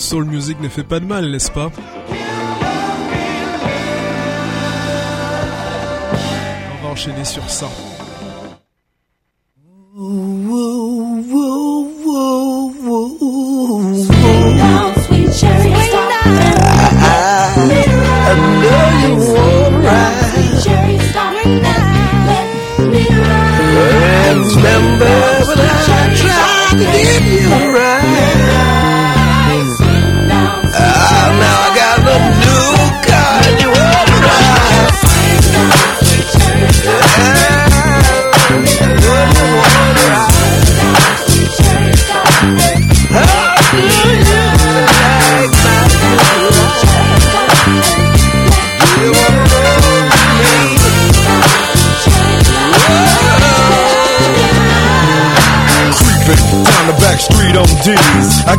soul music ne fait pas de mal, n'est-ce pas? On va enchaîner sur ça.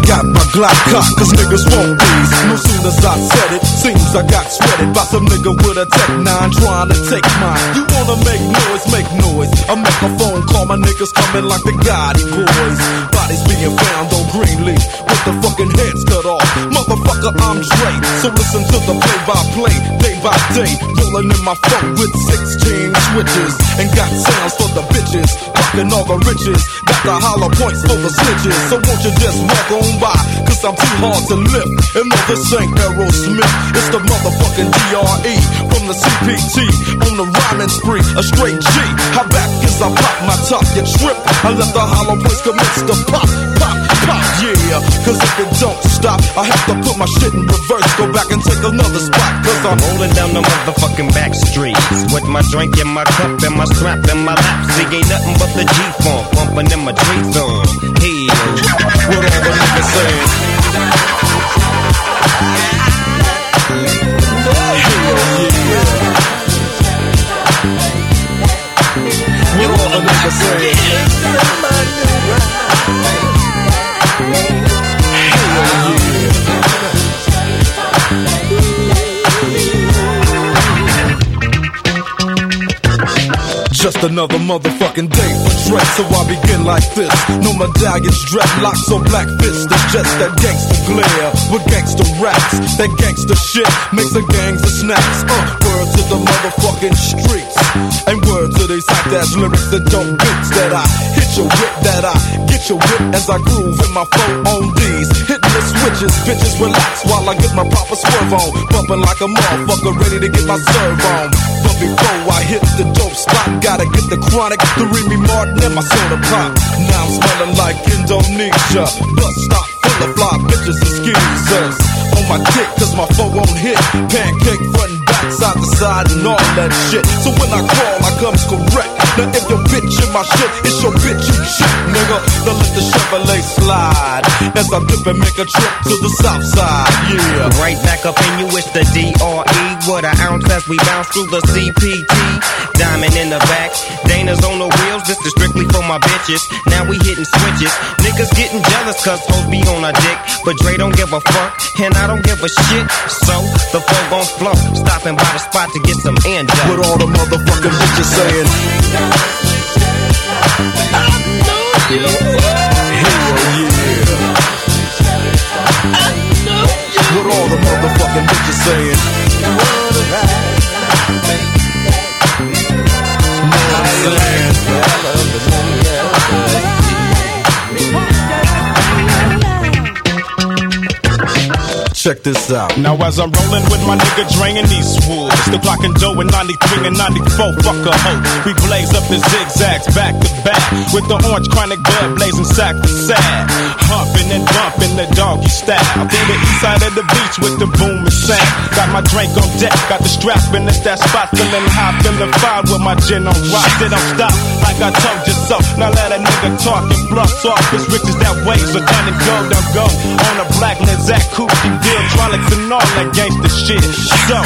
Got my Glock cocked, cause niggas won't these. No sooner as I said it, seems I got sweated by some nigga with a Tech 9 trying to take mine. You wanna make noise, make noise. I make a phone call, my niggas coming like the Gotti boys. Bodies being found on Greenleaf with the fucking heads cut off. Motherfucker, I'm Dre, so listen to the play by play, day by day. Rolling in my phone with 16 switches and got sounds for the bitches. Fucking all the riches, the hollow points for the snitches. So won't you just walk on by? Cause I'm too hard to lift. And no, this ain't Aerosmith. It's the motherfucking DRE from the CPT on the rhyming spree. A straight G. How back as I pop my top, you trip. I let the hollow points commence to pop, pop, pop, yeah. Cause if it don't stop, I have to put my shit in reverse. Go back and take another spot. Cause I'm rolling down the motherfucking back streets with my drink in my cup and my strap in my lap. See, ain't nothing but the G-funk bumping in my Dre song. Hell, what all the niggas saying? What all the? Just another motherfucking day for Dre, so I begin like this. No medallions, dreadlocks, or black fists. It's just that gangster glare with gangster raps. That gangster shit makes the gangs of snaps. Uh, word to the motherfucking streets. And word to these hot ass lyrics that don't beats that I hit your whip, that I get your whip as I groove in my phone on these. Hitting the switches, bitches relax while I get my proper swerve on. Bumping like a motherfucker ready to get my serve on. Before I hit the dope spot, gotta get the chronic, the Remy Martin, and my soda pop. Now I'm smelling like Indonesia. Bus stop full of fly bitches and skeezers. On my dick, cause my phone won't hit. Pancake front side to side, and all that shit. So when I crawl, I comes correct. Now if your bitch in my shit, it's your bitch you shit, nigga. Then let the Chevrolet slide. As I dip and make a trip to the south side, yeah. Right back up in you, it's the DRE. What an ounce as we bounce through the CPT. Diamond in the back, Dana's on the wheels. This is strictly for my bitches. Now we hitting switches. Niggas getting jealous cause hoes be on our dick. But Dre don't give a fuck, and I don't give a shit. So the flow gon' flow. Stopping by the spot to get some end up. What all the motherfucking bitches saying? Hell yeah. What all the motherfucking bitches saying? Know I'm saying? Check this out. Now as I'm rolling with my nigga Dre in these woods, the clock and Joe in 93 and 94, fuck a hoe. We blaze up the zigzags back to back with the orange chronic blood blazing sack to sack. Humping and bumping the doggy style. Through the east side of the beach with the boom and sound. Got my drink on deck, got the strap and it's that spot feeling high, feeling fine with my gin on rock. They don't stop like I told you so. Now let a nigga talk and bluff off. It's riches that way, so done and go, don't go. On a black Lizette coupe, electronics and all that gangster shit. So,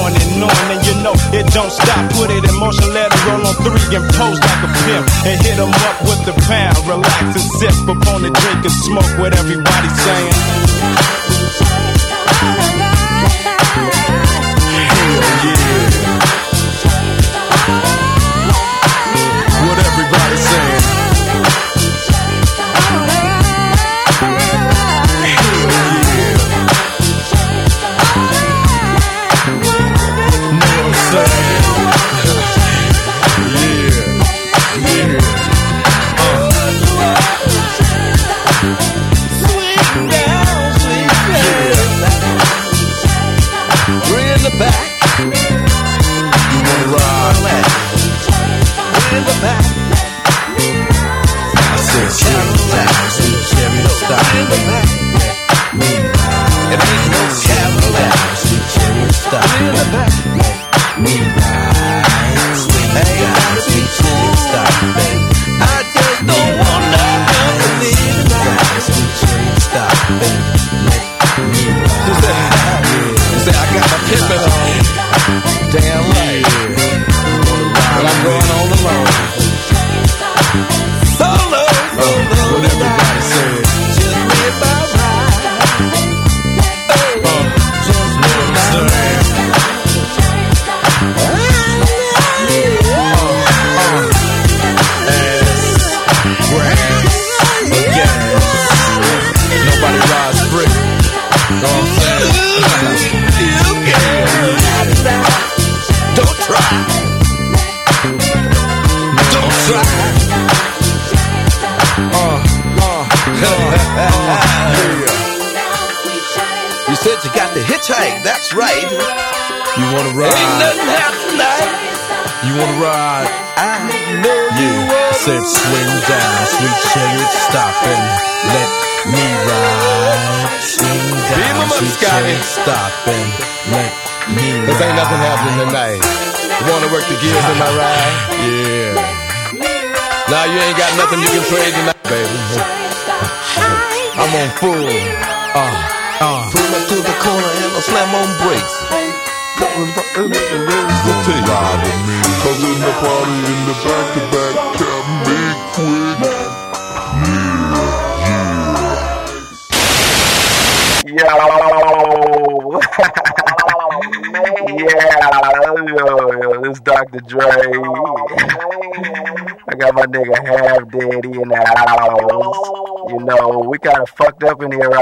on and on, and you know it don't stop. Put it in motion, let it roll on three and pose like a pimp. And hit 'em up with the pound. Relax and sip upon the drink and smoke what everybody's saying.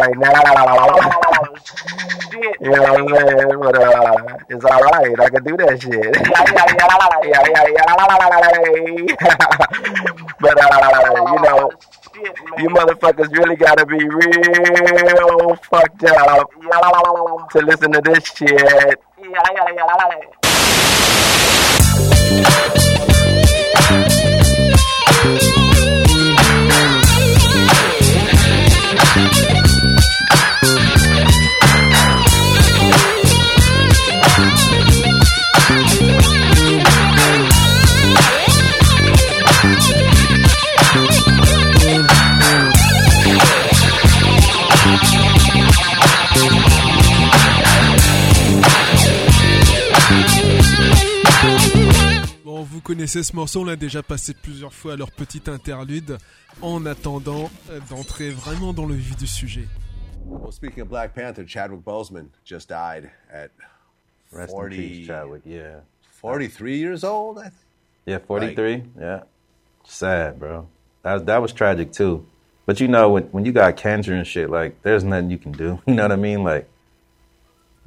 Right now. You know what I'm saying? But uh, it's all right. I can do that shit. but uh, you know, you motherfuckers really gotta be real fucked up to listen to this shit. Connaissez ce morceau, on l'a déjà passé plusieurs fois à leur petite interlude, en attendant euh, d'entrer vraiment dans le vif du sujet. Well, speaking of Black Panther, Chadwick Boseman just died at Rest 40, in peace, Chadwick. Yeah. 43 years old. I- Yeah, 43. yeah. Sad, bro. That was, that was tragic too. But you know, when when you got cancer and shit, like there's nothing you can do. You know what I mean? Like,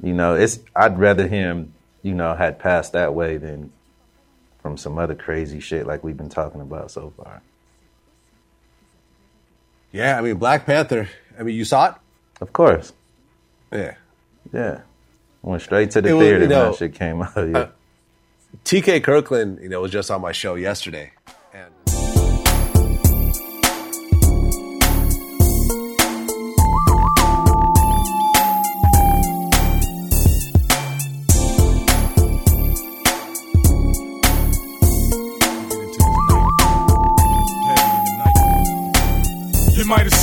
you know, it's I'd rather him, you know, had passed that way than from some other crazy shit like we've been talking about so far. Yeah, I mean Black Panther. I mean, you saw it? Of course. Yeah. Yeah. Went straight to the was, theater you when know, that shit came out. Yeah. uh, TK Kirkland, you know, was just on my show yesterday.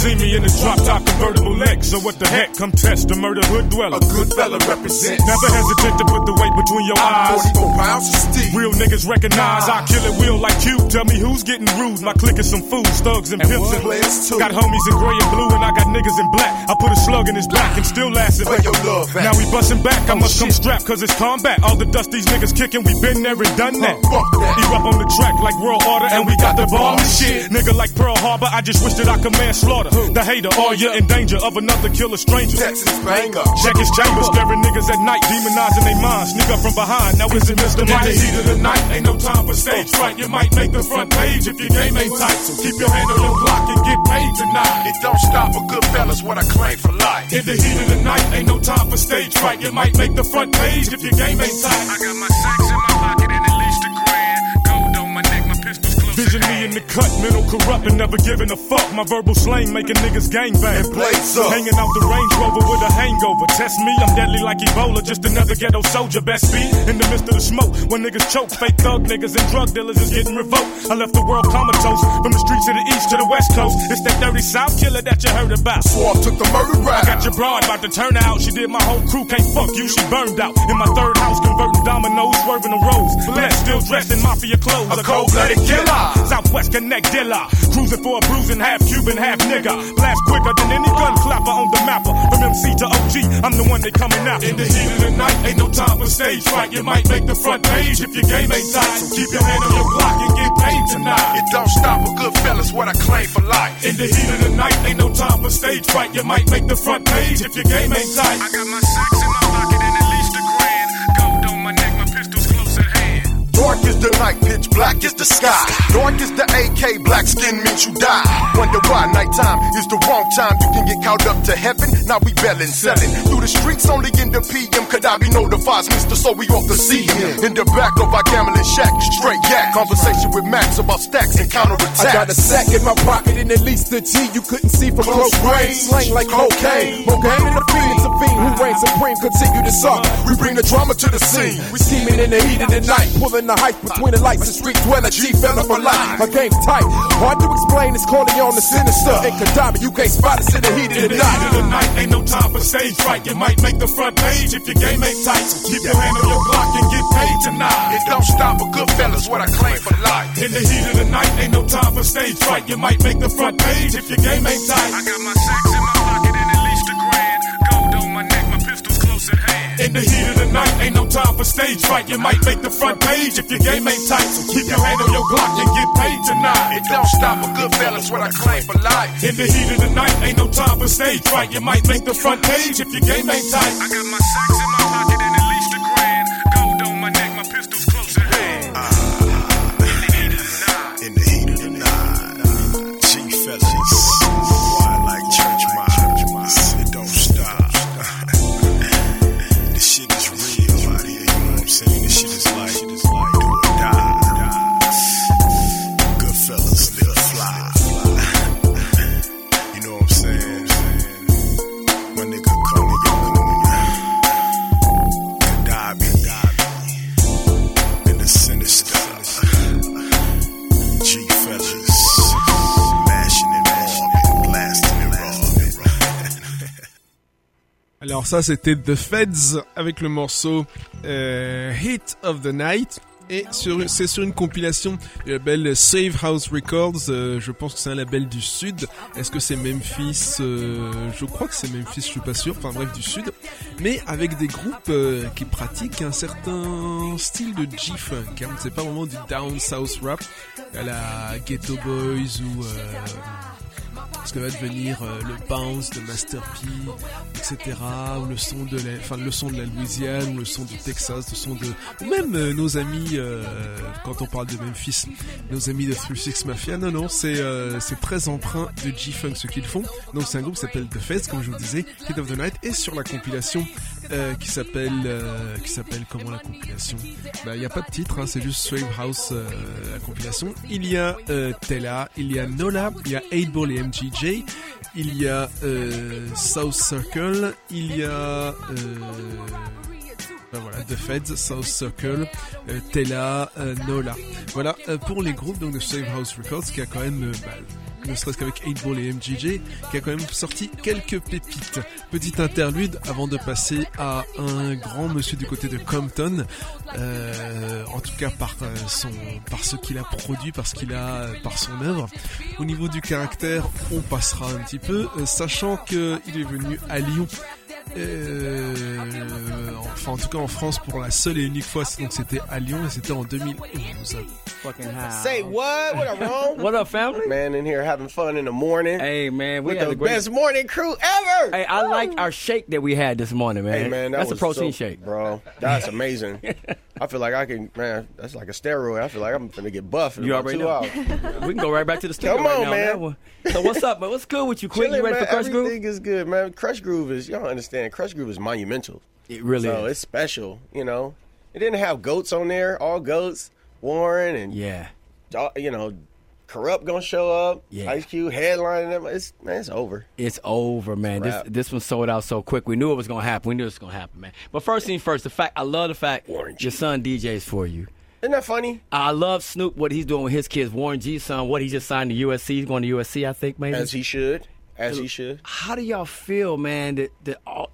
And You might have seen me in the drop top convertible Lex. So what the heck? Come test the murder hood dweller. A good fella represents. Never hesitate to put the weight between your I'm eyes. 44 pounds of steel. Real niggas recognize I kill it real like you. Tell me who's getting rude. My clique is some fools, thugs and, pimps and players too. Got homies in gray and blue and I got niggas in black. I put a slug in his back and still lasting. Where your love at? Now we bustin' back. I Oh, must come shit. strapped cause it's combat. All the dust these niggas kicking, we been there and done that. Oh, fuck that. Erupt on the track like World Order and we got the bomb and shit. Nigga like Pearl Harbor, I just wish that I could manslaughter. The hater, all you're in danger of another killer stranger. Texas banger. Check his chambers, scaring niggas at night, demonizing their minds. Sneak up from behind, now is it Mr. Mike? In the heat of the night, ain't no time for stage fright. You might make the front page if your game ain't tight. So keep your hand on your block and get paid tonight. It don't stop a good fellas what I claim for life. In the heat of the night, ain't no time for stage fright. You might make the front page if your game ain't tight. I got my sacks the cut, mental corrupt and never giving a fuck. My verbal slang making niggas gangbang. And blaze up. Hanging out the Range Rover with a hangover. Test me, I'm deadly like Ebola. Just another ghetto soldier. Best be in the midst of the smoke. When niggas choke, fake thug niggas and drug dealers is getting revoked. I left the world comatose from the streets of the east to the west coast. It's that dirty South killer that you heard about. Swab took the murder I got your broad about to turn out. She did my whole crew, can't fuck you. She burned out in my third house, converting dominoes, swerving the roads. Blessed, still dressed in mafia clothes. A cold-blooded killer. Southwest Connect dealer. Cruising for a bruising half Cuban, half nigga. Blast quicker than any gun clapper on the mapper. From MC to OG, I'm the one they coming out. In the heat of the night, ain't no time for stage fright. You might make the front page if your game ain't tight. So keep your hand on your block and get paid tonight. It don't stop for good fellas what I claim for life. In the heat of the night, ain't no time for stage fright. You might make the front page if your game ain't tight. I got my sacks in my pocket and at least a grand. Gold on my neck, my Dark is the night, pitch black is the sky. Dark is the AK, black skin means you die. Wonder why nighttime is the wrong time. You can get caught up to heaven. Now we belling, selling through the streets only in the PM. Could I be notifies, Mister? So we off the see him in the back of our gambling shack. Straight yak, conversation with Max about stacks and counterattacks. I got a sack in my pocket and at least a G you couldn't see from close range. Slang like cocaine. Cocaine and the fiend, it's a fiend who reigns supreme. Continue to suck. We bring the drama to the scene. We scheming in the heat of the night, pulling the hype between the lights and street dweller. G fella for life. My game tight, hard to explain. It's calling you on the sinister. And Kadami, you can't spot us in the heat of the night. Heat of the night ain't no time for stage fright. You might make the front page if your game ain't tight. So keep your hand on your block and get paid tonight. It don't stop a good fella's what I claim for life. In the heat of the night, ain't no time for stage fright. You might make the front page if your game ain't tight. I got my sacks in the heat of the night, ain't no time for stage fright. You might make the front page if your game ain't tight. So keep your hand on your Glock and get paid tonight. It don't stop a good fella's what I claim for life. In the heat of the night, ain't no time for stage fright. You might make the front page if your game ain't tight. I got my sacks in my pocket Ça c'était The Feds avec le morceau euh, Hit of the Night et c'est sur une compilation du label Save House Records. euh, je pense que c'est un label du sud. Est-ce que c'est Memphis euh, Je crois que c'est Memphis. Je suis pas sûr. Enfin bref du sud. Mais avec des groupes euh, qui pratiquent un certain style de G-funk. Hein. C'est pas vraiment du down south rap à la Ghetto Boys ou euh, ce que va devenir euh, le bounce de Master P, etc. Ou le son de la, enfin le son de la Louisiane, ou le son du Texas, le son de, ou même euh, nos amis euh, quand on parle de Memphis, nos amis de 36 Mafia. Non non, c'est c'est très empreint de G-funk ce qu'ils font. Donc c'est un groupe qui s'appelle The Fest, comme je vous disais, Hit of the Night, et sur la compilation qui s'appelle qui s'appelle comment la compilation? Bah il y a pas de titre, hein, c'est juste Swave House la compilation. Il y a Tella, il y a Nola, il y a 8 Ball et Il y a euh, South Circle, il y a euh, ben The Feds, South Circle, euh, Tella, Nola. Voilà pour les groupes donc de Save House Records qui a quand même, bah, ne serait-ce qu'avec 8 Ball et MJJ, qui a quand même sorti quelques pépites. Petite interlude avant de passer à un grand monsieur du côté de Compton, euh, en tout cas par euh, son, par ce qu'il a produit, par ce qu'il a, par son œuvre. Au niveau du caractère, on passera un petit peu, euh, sachant qu'il est venu à Lyon euh, enfin en tout cas en France pour la seule et unique fois donc c'était à Lyon et c'était en 2011 Fucking high. Say what? What up, Rome? What up, family? Man, in here having fun in the morning. Hey, man, we with had the a great best morning crew ever. Hey, I like our shake that we had this morning, man. Hey man, that that's a protein so- shake. bro. That's amazing. I feel like I can, man. That's like a steroid. I feel like I'm gonna get buffed. You already two know. hours. we can go right back to the studio Come right on, now. man. one. So what's up, man? What's good with you? Quick, Chilling, you ready man. for Krush Groove? Everything is good, man. Krush Groove is y'all understand. Krush Groove is monumental. It really so is. it's special. You know, it didn't have goats on there. All goats. Warren and yeah, you know, Kurupt gonna show up. Yeah. Ice Cube headlining them. It's man, it's over. It's over, man. This this one sold out so quick. We knew it was gonna happen. We knew it was gonna happen, man. But first thing first, the fact I love the fact Warren your son DJs for you. Isn't that funny? I love Snoop what he's doing with his kids. Warren G's son, what he just signed to USC. He's going to USC, I think, maybe. As he should. As he should. How do y'all feel, man? That that all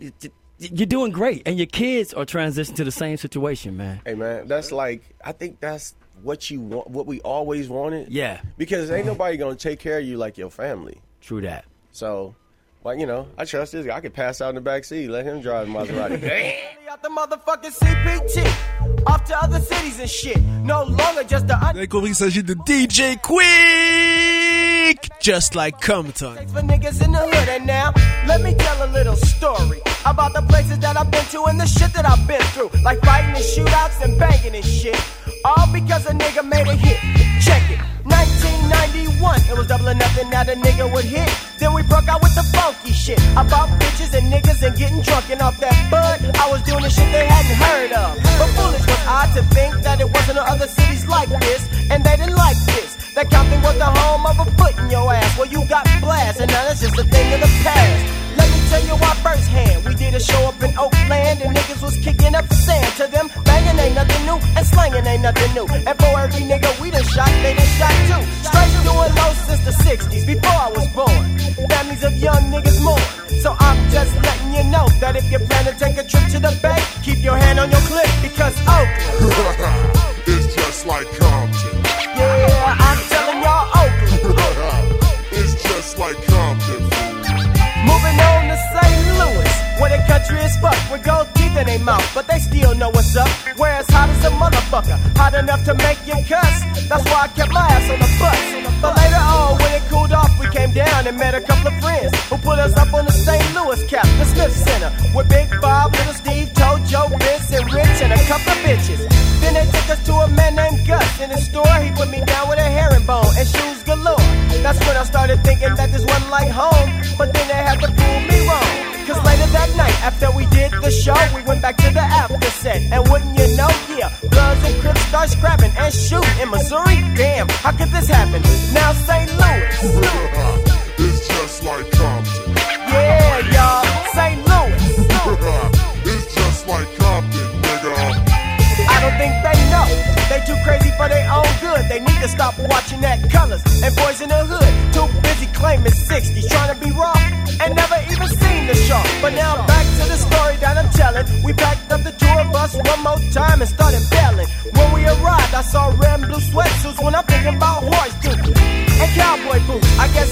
you're doing great, and your kids are transitioning to the same situation, man. Hey man, that's like I think that's what you want, what we always wanted. Yeah. Because ain't nobody gonna take care of you like your family. True that. So, like you know, I trust this guy. I could pass out in the back seat, let him drive the Maserati. Out the motherfucking CPT. Off to other cities and shit. No longer just the Vous avez compris qu'il s'agit de DJ Quik Just like Compton for niggas in the hood. And now, let me tell a little story about the places that I've been to and the shit that I've been through. Like fighting and shootouts and banging and shit. All because a nigga made a hit. Check it. 1991, it was double or nothing, now the nigga would hit. Then we broke out with the funky shit about bitches and niggas and getting drunk and off that bud. I was doing the shit they hadn't heard of. But foolish was I to think that it wasn't no other cities like this, and they didn't like this. That Compton was the home of a foot in your ass. Well, you got blast, and now that's just a thing of the past. Tell you why firsthand. We did a show up in Oakland, and niggas was kicking up the sand to them. Banging ain't nothing new, and slanging ain't nothing new. And for every nigga we done shot, they done shot too. Straight doing low since the 60s, before I was born. Families of young niggas mourn. So I'm just letting you know that if you plan to take a trip to the bay, keep your hand on your clip because Oakland. Oh. it's just like Compton. Yeah, I'm telling y'all Oakland. Oh. it's just like Compton. Moving on to St. Louis, where the country is fucked with gold teeth in their mouth, but they still know what's up. Where it's hot as a motherfucker, hot enough to make you cuss. That's why I kept my ass on the bus. But later on, when it cooled off, we came down and met a couple of friends who put us up on the St. Louis cap, the Smith Center, with Big Bob, Little Steve, Joe, Vince, and Rich, and a couple of bitches. Then they took us to a man named Gus in his store. He put me down with a herringbone and shoes galore. That's when I started thinking that this wasn't like home. But then they had to prove me. Cause later that night, after we did the show, we went back to the after set. And wouldn't you know, yeah, Bloods and Crips start scrapping and shooting in Missouri. Damn, how could this happen? Now St. Louis. it's just like Compton. Yeah, y'all, St. Louis. it's just like Compton, nigga. I don't think they know. They too crazy for their own good. They need to stop watching that colors and boys in the hood. Too busy claiming 60s, trying to be raw and never even seen the show. But now back to the story that I'm telling. We packed up the tour bus one more time and started bailing. When we arrived, I saw red and blue sweatsuits when I'm thinking about horse duty and cowboy boots. I guess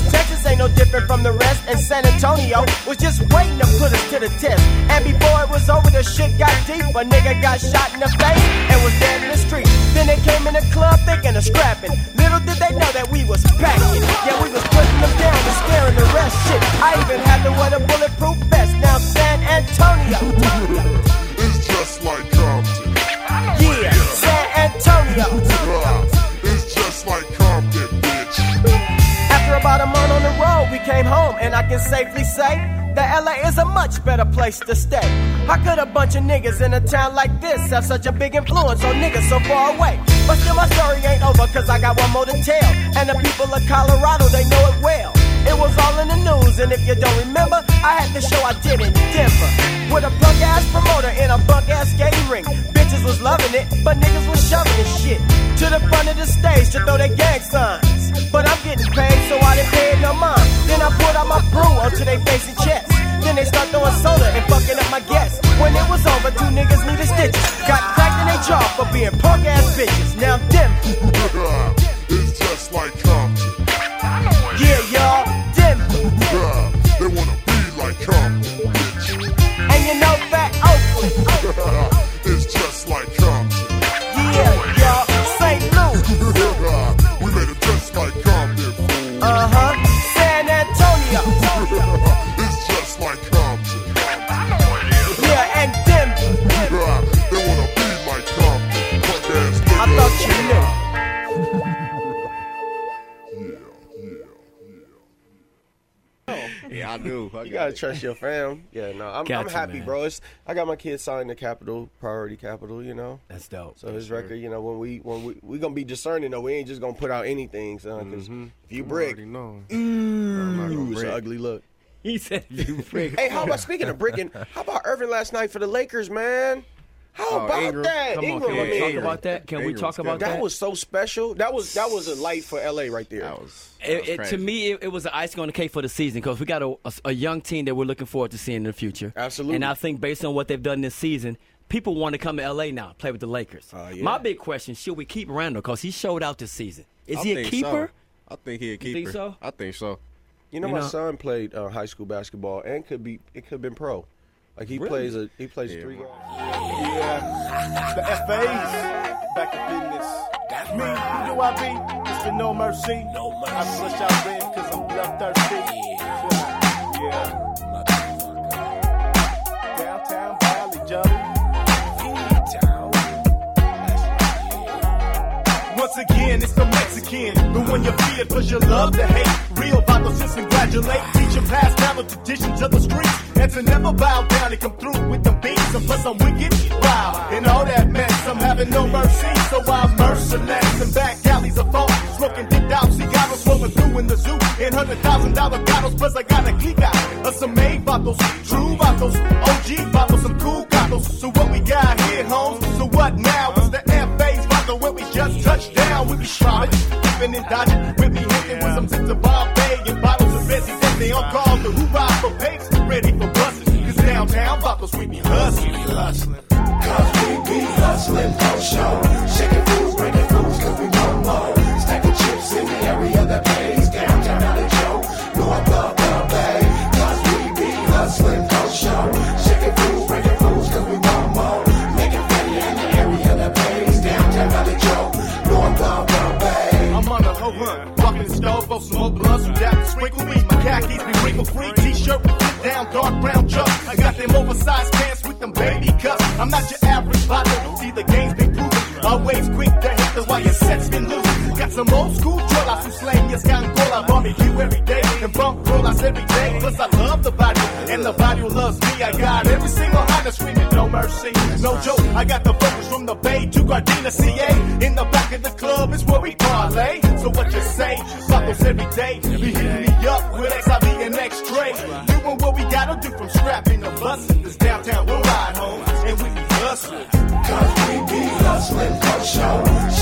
San Antonio was just waiting to put us to the test. And before it was over, the shit got deep. A nigga got shot in the face and was dead in the street. Then they came in the club thinking of scrapping. Little did they know that we was packing. Yeah, we was putting them down and scaring the rest. Shit, I even had to wear the bulletproof vest. Now San Antonio. it's came home, and I can safely say that LA is a much better place to stay. How could a bunch of niggas in a town like this have such a big influence on niggas so far away? But still, my story ain't over, cause I got one more to tell. And the people of Colorado, they know it well. It was all in the news, and if you don't remember, I had the show I did in Denver. With a punk ass promoter in a bunk ass skating rink. Bitches was loving it, but niggas was shoving this shit to the front of the stage to throw their gang signs. But I'm getting paid, so I didn't pay no mind. Then I put out my brew onto their face and chest. Then they start throwing soda and fucking up my guests. When it was over, two niggas needed stitches. Got cracked in their jaw for being punk ass bitches. Now them. it's just like Compton. Yeah, I do. you gotta trust your fam. Yeah, no, I'm, Got I'm happy, man. bro. It's, I got my kids signed to Capitol, Priority Capitol. You know, That's dope. so his record. You know, when we when we we gonna be discerning though, we ain't just gonna put out anything, son. Because mm-hmm. if you brick, already know. ooh, it's an ugly look. He said you brick. Hey, how about speaking of bricking? How about Irvin last night for the Lakers, man? How Oh, about Ingram. that? Come on, can we talk about that? Can we Ingram's talk good. about that that? was so special. That was that was a light for LA right there. That was, that It, it, to me, it, it was an icing on the cake for the season because we got a, a, a young team that we're looking forward to seeing in the future. Absolutely. And I think based on what they've done this season, people want to come to LA now, play with the Lakers. Uh, yeah. My big question: Should we keep Randle because he showed out this season? Is I he a keeper? So. I think he a keeper. think so? I think so. You know, You my know- son played uh, high school basketball and could be it could have been pro. Like he Really? plays a he plays Yeah, three. man. Yeah, the FAs back to business. That's me, who do I be? For no mercy. No mercy. I flush out red cause I'm bloodthirsty. Yeah. Downtown once again, it's the Mexican. The one you fear cause you love to hate. Real vatos just congratulate. teach your past down the traditions of the streets. And to never bow down and come through with the beats. And plus I'm wicked, wow. And all that mess, I'm having no mercy. So I'm merciless. And back alleys of phone. Smoking dipped out cigars, rolling through in the zoo. And hundred thousand dollar bottles. Plus I got a clique out of some made bottles. True bottles. OG bottles, some cool bottles. So what we got here, homes? So what now? It's the just touched down. We be shrouded, dipping and dodging. With me hitting with some zips of Bombay and bottles of Bessie. They on call the hoorah for papes. Ready for busting. Cause downtown bottles we be hustling. We be hustling. Cause we be hustling for show. Shaking fools, breaking fools, cause we want more. Stacking chips in the area that pays. Downtown out of Joe, north of the bay. Cause we be hustling for show. Shaking fools, some more blunts. Who to sprinkle me? My khakis be wrinkle free. T-shirt with down, dark brown chucks. I got them oversized pants with them baby cups. I'm not your average bottle. See the game's been proven. Always quick to hit the wire sets been loose. Got some old school drolas who slang your scangola. Barbecue every day and bump rollers every day. Plus I love the body and the body loves me. I got every single Honda screaming no mercy. No joke, I got the focus from the Bay to Gardena, CA. In the back of the club is where we parlay. So what you say? Every day. Be hitting me up with XIV and X-Tray. Doing what we gotta do from scrapping the buses. This downtown we'll ride home and we be hustling. Cause we be hustling for show.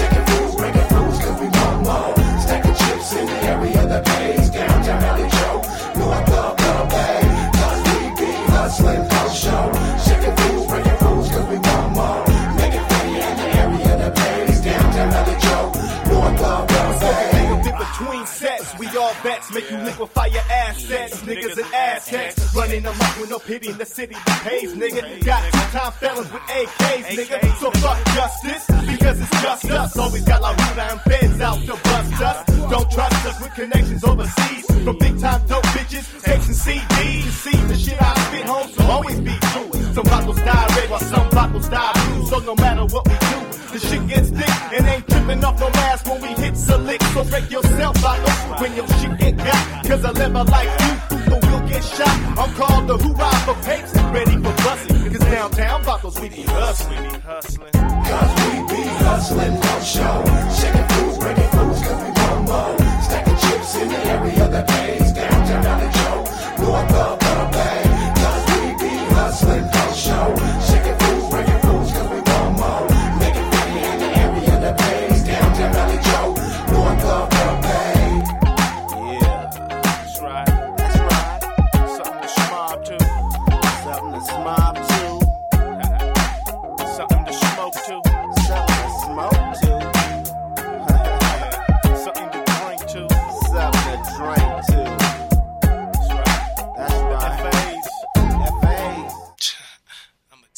Bets make you liquefy your assets. Niggas and Aztecs running amok with no pity in the city that pays, nigga. Got two-time felons with AKs, nigga. So fuck justice because it's just us. Always got La Ruta and feds out to bust us. Don't trust us with connections overseas from big time dope bitches, tapes and CDs. You see the shit I spit home, so always be true. Some bottles die red while some bottles die blue. So no matter what we do, the shit gets thick and ain't tripping off no mask when we hit select. So break yourself out when your shit get got. Cause a level like you, who will get shot. I'm called the hoorah for papes, ready for busting. Cause downtown bottles we be hustling. We be hustling. Cause we be hustling for show. Shaking fools, breaking fools, cause we more. Stacking chips in the area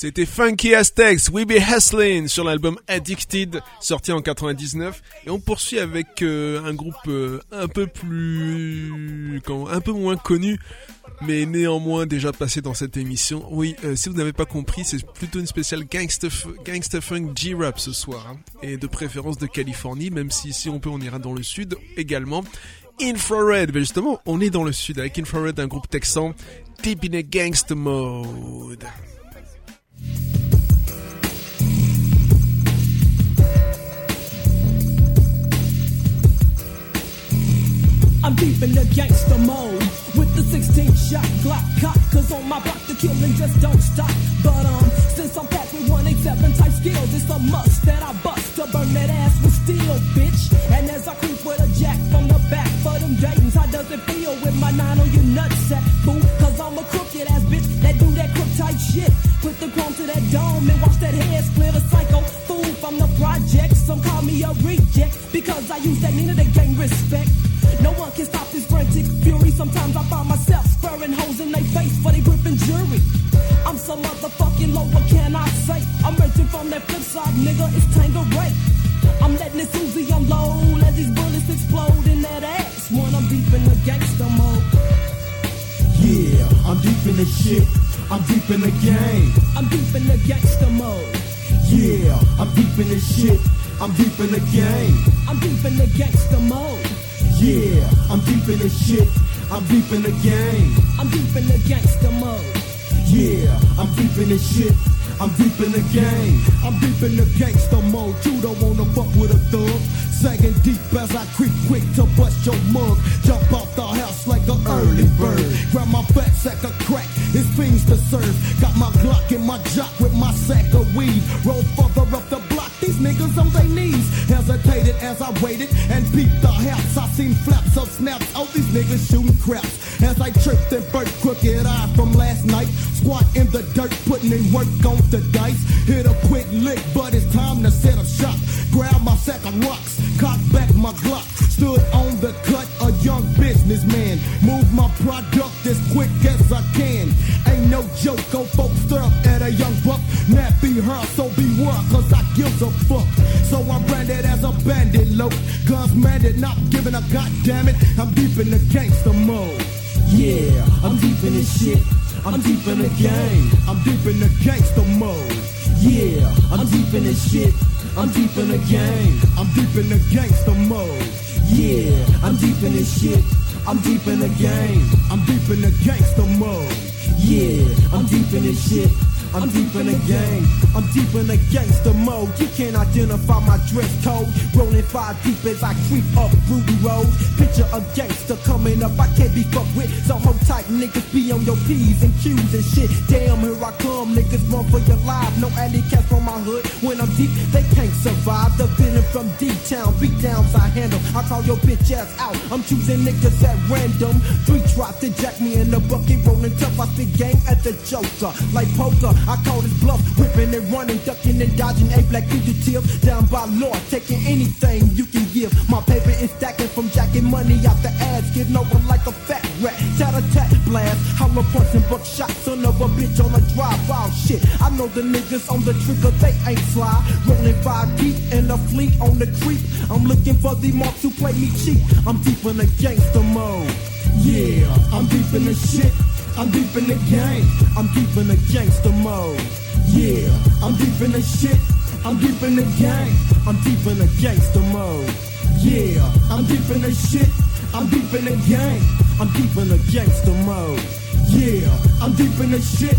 C'était Funky Aztecs, We Be Hustlin' sur l'album Addicted, sorti en 99. Et on poursuit avec euh, un groupe euh, un peu plus... un peu moins connu, mais néanmoins déjà passé dans cette émission. Oui, euh, si vous n'avez pas compris, c'est plutôt une spéciale Gangsta, Funk G-Rap ce soir. hein. et de préférence de Californie, même si si on peut on ira dans le sud également. Infrared, ben justement, on est dans le sud avec Infrared, un groupe texan, Deep in a Gangsta Mode. I'm deep in the gangster mode with the 16 shot Glock cock. Cause on my block the killing just don't stop. But um, since I'm packed with 187 type skills, it's a must that I bust to burn that ass with steel, bitch. And as I creep with a jack from the back for them Dayton's, how does it feel with my nine on your nutsack, fool? Cause I'm a crooked ass bitch that do that crook type shit. Put the chrome to that dome and watch that head split a psycho from the project. Some call me a reject because I use that Nina to gain respect. No one can stop this frantic fury. Sometimes I find myself spurring holes in their face for they gripping jury. I'm so motherfucking low, what can I say? I'm merging from that flip side, nigga, it's Tanqueray. I'm letting this Uzi unload as these bullets explode in that ass when I'm deep in the gangster mode. Yeah, I'm deep in the shit. I'm deep in the game. I'm deep in the gangster mode. Yeah, I'm deep in the shit. I'm deep in the game. I'm deep in the gangster mode. Yeah, I'm deep in the shit. I'm deep in the game. I'm deep in the gangster mode. Yeah, I'm deep in the shit. I'm deep in the game. I'm deep in the gangster mode. You don't wanna fuck with a thug. Sagging deep as I creep quick to bust your mug. Jump off the house like an early bird. Grab my fat sack of crack. It's fiends to serve. Got my Glock in my jock with my sack of weed. Roll further up the block. These niggas on their knees. Hesitated as I waited and peeped the house. I seen flaps of snaps. Oh, these niggas shooting craps. As I tripped and burnt crooked eye from last night. Squat in the dirt, putting in work on the dice. Hit a quick lick, but it's time to set up shop. Grab my sack of rocks, cock back my Glock. Stood on the cut, a young businessman. Move my product as quick as I can. Ain't no joke, go folks stir up at a young buck. Nappy her, so beware, cause I give a fuck. So I'm branded as a bandit, low. Guns mandate, not giving a goddamn it. I'm deep in the gangster mode. Yeah, I'm deep in this shit. I'm deep in the game. I'm deep in the gangster mode. Yeah, I'm deep in this shit. I'm deep in the game. I'm deep in the gangster mode. Yeah, I'm deep in this shit. I'm deep in the game. I'm deep in the gangster mode. Yeah, I'm deep in this shit. I'm deep in the game. I'm deep in the gangster mode. You can't identify my dress code. Rolling five deep as I creep up Ruby Road. Picture a gangster coming up. I can't be fucked with. So hold tight, niggas be on your P's and Q's and shit. Damn, here I come. Niggas run for your life. No alley cats from my hood. When I'm deep, they can't survive. The venom from D-Town. Beat downs I handle. I call your bitch ass out. I'm choosing niggas at random. Three tries to jack me in the bucket. Rolling tough. I spit game at the Joker. Like poker. I call this bluff, whipping and running, ducking and dodging a black fugitive. Down by law, taking anything you can give. My paper is stacking from jacking money out the ass, getting over like a fat rat. A tat blast, hollow points and buckshot, son of a bitch on a drive out shit. I know the niggas on the trigger, they ain't fly. Rolling five deep in a fleet on the creep. I'm looking for the marks who play me cheap. I'm deep in the gangster mode. Yeah, I'm deep in the shit. I'm deep in the game. I'm deep in the gangster mode. Yeah, I'm deep in the shit. I'm deep in the game. I'm deep in the gangster mode. Yeah, I'm deep in the shit. I'm deep in the game. I'm deep in the gangster mode. Yeah, I'm deep in the shit.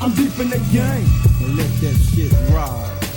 I'm deep in the game. Let that shit ride.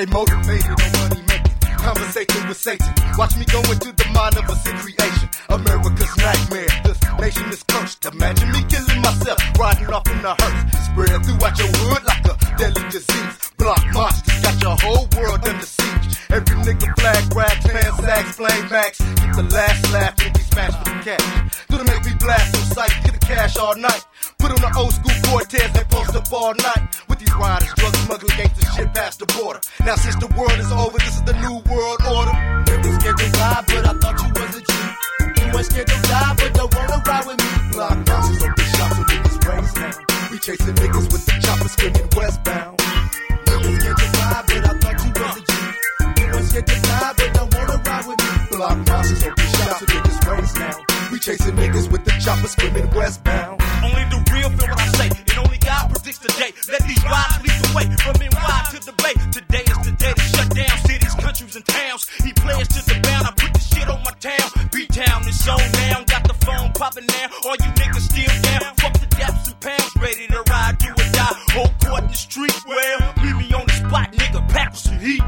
Stay motivated countries, and towns. He players to the bound. I put the shit on my town. Beat town is on down. Got the phone popping now. All you niggas still down. Fuck the depths and pounds. Ready to ride, do or die. Whole court in the street. Well, leave me on the spot, nigga. Pack with some heat.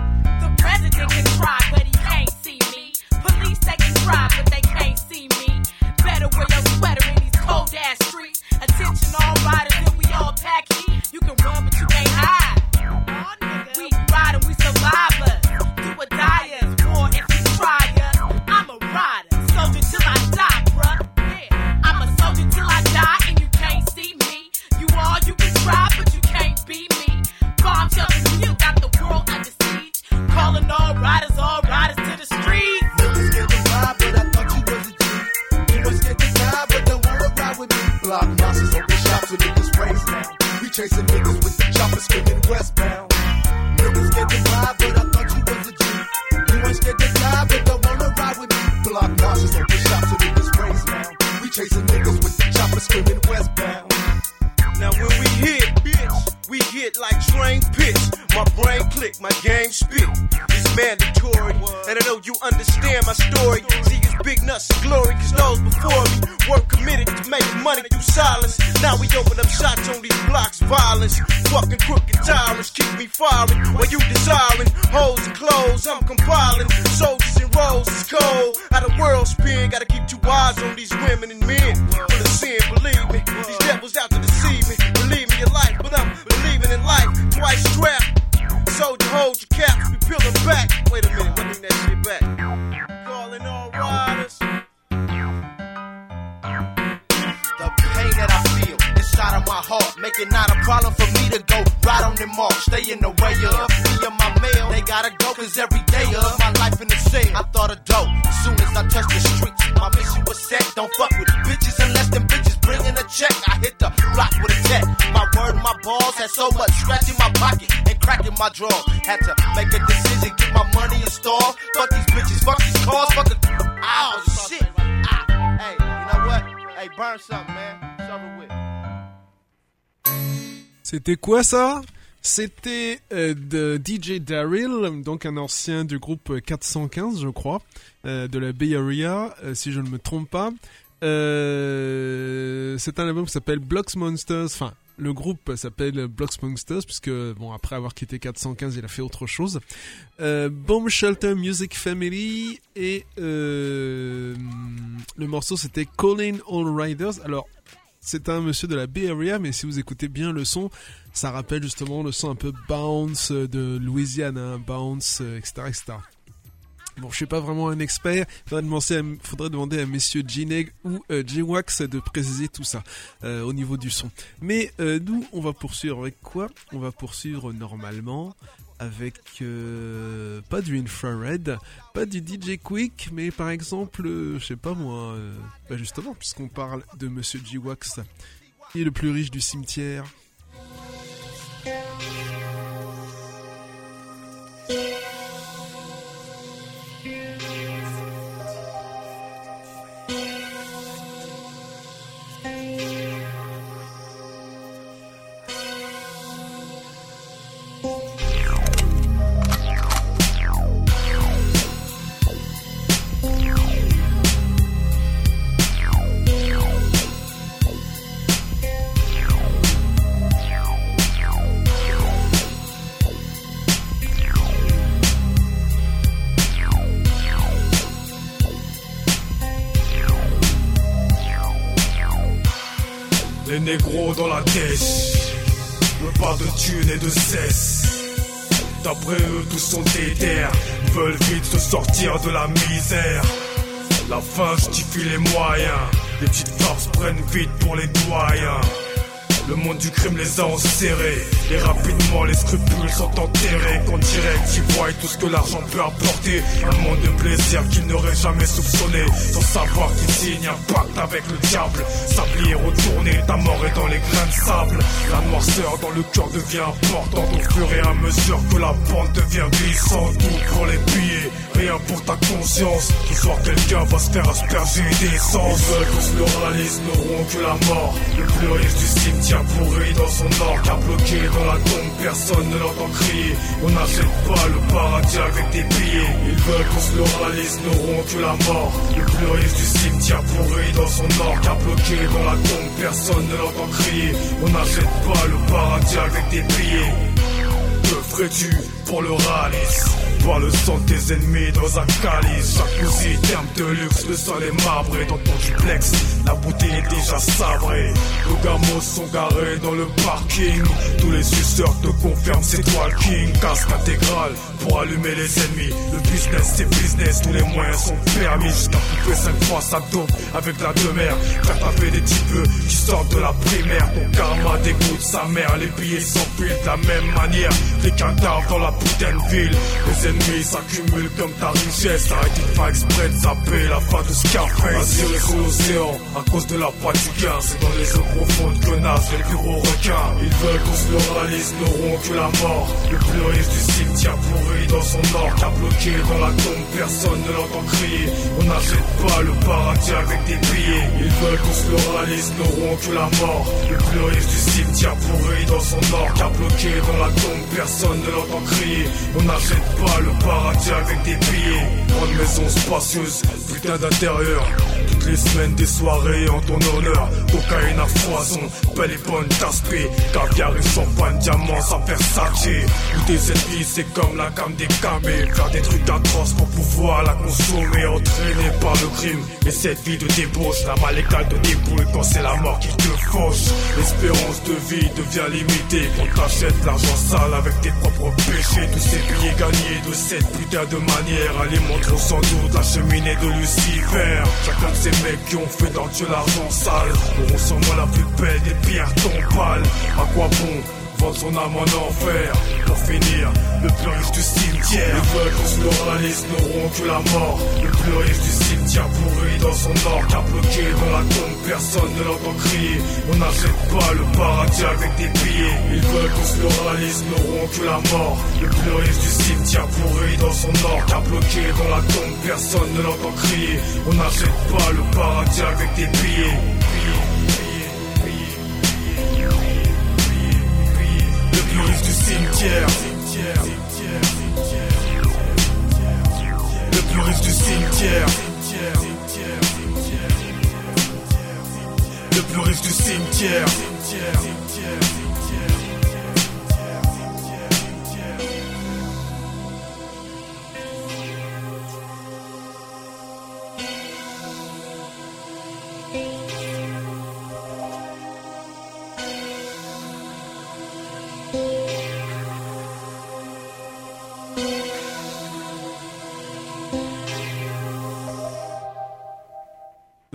C'était quoi ça? C'était euh, de DJ Daryl, donc un ancien du groupe 415, je crois, euh, de la Bay Area, euh, si je ne me trompe pas. C'est un album qui s'appelle Blocks Monsters, enfin, le groupe s'appelle Blocks Monsters, puisque, bon, après avoir quitté 415, il a fait autre chose. Euh, Bomb Shelter Music Family, et le morceau c'était Calling All Riders. Alors, c'est un monsieur de la Bay Area, mais si vous écoutez bien le son, ça rappelle justement le son un peu bounce de Louisiane, hein, bounce, euh, etc., etc. Bon, je suis pas vraiment un expert. Faudrait demander à, faudrait demander à messieurs Gineg ou euh, J-Wax de préciser tout ça euh, au niveau du son. Mais euh, nous, on va poursuivre avec quoi? On va poursuivre normalement avec euh, pas du infrared, pas du DJ Quick, mais par exemple, euh, je sais pas moi, euh, bah justement, puisqu'on parle de Monsieur G-Wax, qui est le plus riche du cimetière. Les négros dans la tête, veulent pas de thunes et de cesse. D'après eux, tous sont déter, veulent vite se sortir de la misère. La fin justifie les moyens, les petites forces prennent vite pour les doyens. Le monde du crime les a enserrés. Et rapidement, les scrupules sont enterrés. Qu'en direct, ils voient tout ce que l'argent peut apporter. Un monde de plaisir qu'ils n'auraient jamais soupçonné. Sans savoir qu'ils signent un pacte avec le diable. Sablier retourné, ta mort est dans les grains de sable. La noirceur dans le cœur devient importante au fur et à mesure que la pente devient glissante. Tout pour les billets, rien pour ta conscience. Ce soir, quelqu'un va se faire asperger d'essence. Ils veulent réalise, n'auront que la mort. Le plus riche du cimetière pourri dans son or, car bloqué dans la tombe, personne ne l'entend crier. On n'achète pas le paradis avec des billets. Ils veulent qu'on se le réalise, n'auront que la mort. Le riche du cimetière pourri dans son or, car bloqué dans la tombe, personne ne l'entend crier. On n'achète pas le paradis avec des billets. Que ferais-tu pour le ralice Boire le sang de tes ennemis dans un calice. Jacuzzi, terme de luxe, le sol est marbré Dans ton duplex, la bouteille est déjà sabrée. Nos gamos sont garés dans le parking. Tous les suceurs te confirment c'est toi le king. Casque intégral pour allumer les ennemis. Le business c'est business, tous les moyens sont permis. Jusqu'à couper 5 fois sa dope avec la demeure. Faire taper des types qui sortent de la primaire. Ton karma dégoûte sa mère. Les billets s'empilent de la même manière. Les cadavres dans la putain de ville ennemis s'accumulent comme ta richesse. Arrête de faire exprès de zapper la fin de Scarface Assuré sous l'océan à cause de la poids du gain C'est dans les eaux profondes que naissent les gros requins. Ils veulent qu'on se le réalise, n'auront que la mort. Le plus riche du cimetière pourri dans son or Car bloqué dans la tombe, personne ne l'entend crier. On n'achète pas le paradis avec des billets. Ils veulent qu'on se le réalise, n'auront que la mort. Le plus riche du cimetière pourri dans son or Car bloqué dans la tombe, personne ne l'entend crier. On n'achète pas le paradis avec des billets. Grande maison spacieuse, putain d'intérieur. Toutes les semaines des soirées en ton honneur. Cocaïne à foison, belle et bonne tasse Caviar et champagne, diamants sans Versace Où tes ennemis c'est comme la gamme des camés Faire des trucs atroces pour pouvoir la consommer. Entraîné par le crime et cette vie de débauche. La malécale te débrouille quand c'est la mort qui te fauche. L'espérance de vie devient limitée. Quand t'achètes l'argent sale avec tes propres péchés. Tous ces billets gagnés cette putain de manière. Alimenteront sans doute la cheminée de Lucifer. Chacun de ces mecs qui ont fait dans Dieu l'argent sale. Auront sans moi la plus belle des pierres tombales. À quoi bon vendre son âme en enfer. Pour finir, le plus riche du cimetière. Les veulent qu'on se le réalise n'auront que la mort. Le plus riche du cimetière pourri dans son or. Car bloqué dans la tombe, personne ne l'entend crier. On n'achète pas le paradis avec des billets Ils veulent qu'on se le réalise n'auront que la mort. Le plus riche du cimetière pourri dans son or. Car bloqué dans la tombe, personne ne l'entend crier. On n'achète pas le paradis avec des billets le plus riche du cimetière. Le plus riche du cimetière. Le plus riche du cimetière.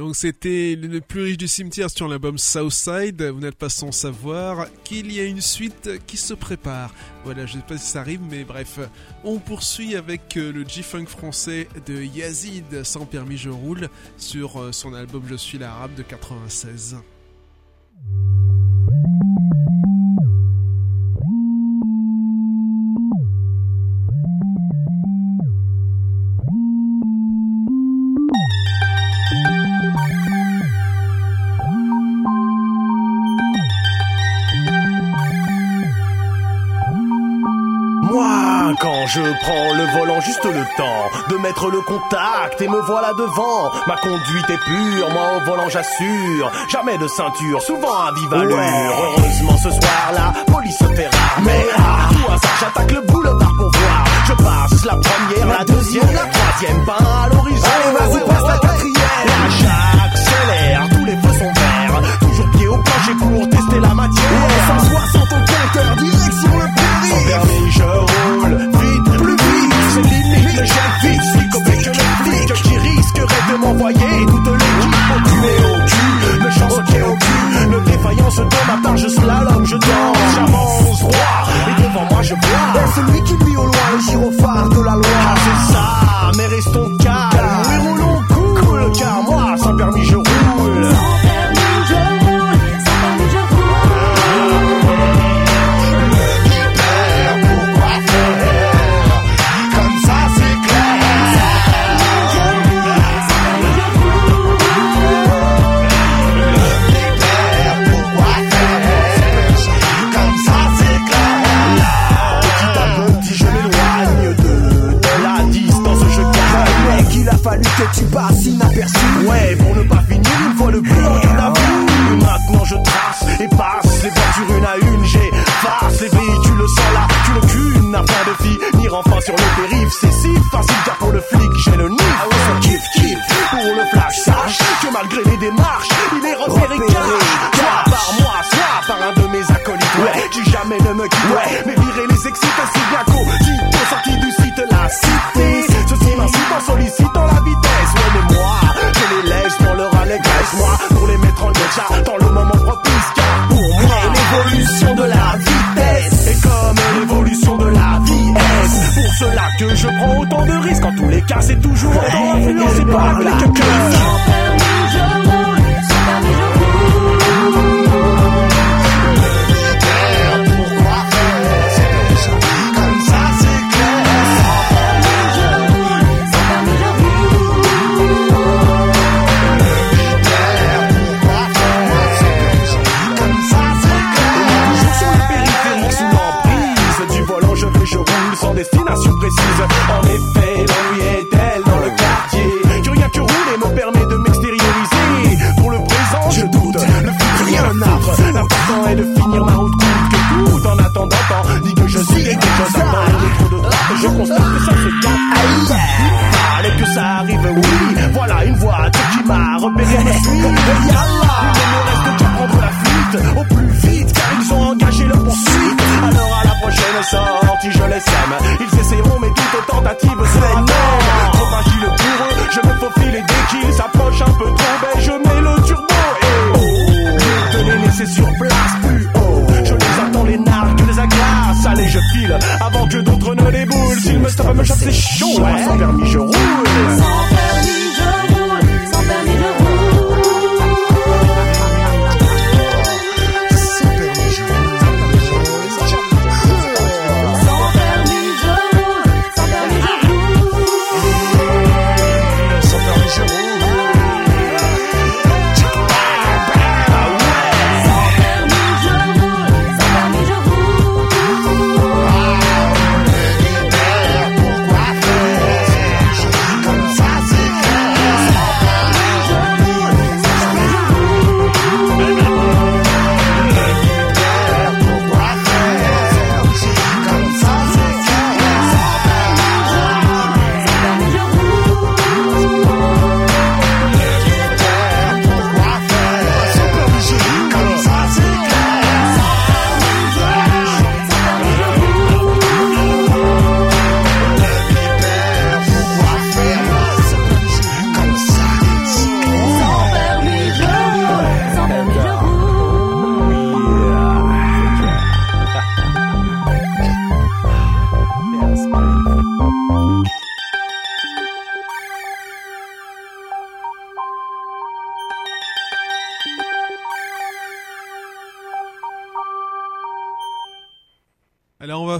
Donc c'était le plus riche du cimetière sur l'album Southside. Vous n'êtes pas sans savoir qu'il y a une suite qui se prépare. Voilà, je ne sais pas si ça arrive, mais bref. On poursuit avec euh, le G-Funk français de Yazid, sans permis je roule, sur euh, son album Je suis l'arabe de 96. Je prends le volant, juste le temps de mettre le contact et me voilà devant. Ma conduite est pure, moi au volant j'assure. Jamais de ceinture, souvent à vive allure. Heureusement ce soir-là, police se fait rare. Mais à tout hasard, j'attaque le boulevard pour voir. Je passe la première, la deuxième, la troisième, pas à l'horizon. Allez, vas-y, passe la quatrième. Là, j'accélère, tous les feux sont verts. Toujours pied au plancher pour tester la matière. Ouais, 160 au compteur, direction le Sans périph'. permis, je roule renvoyé et toute l'équipe au cul au cul. Méchant au pied au cul, le défaillant se tombe, attends, je slalom, je danse, j'avance droit. Et devant moi, je vois et celui qui vit au loin, le gyrophare de la loi. Ah, c'est ça, mais restons calmes, oui, roulons cool, car moi, que tu passes inaperçu. Ouais, pour ne pas finir une fois de plus dans la. Maintenant je trace et passe les voitures une à une. J'ai J'efface les véhicules sans la aucune affaire de fille. Nire enfin sur le périph', c'est si facile car pour le flic j'ai le nid. Ah ouais, kiff kiff. Pour le flash, sache que malgré les démarches, il est repéré cash. Soit par moi, soit par un de mes acolytes. Ouais, tu jamais ne me quitte. Ouais, mais virer les excites, c'est bien qu'au Tito sorti du site la cité.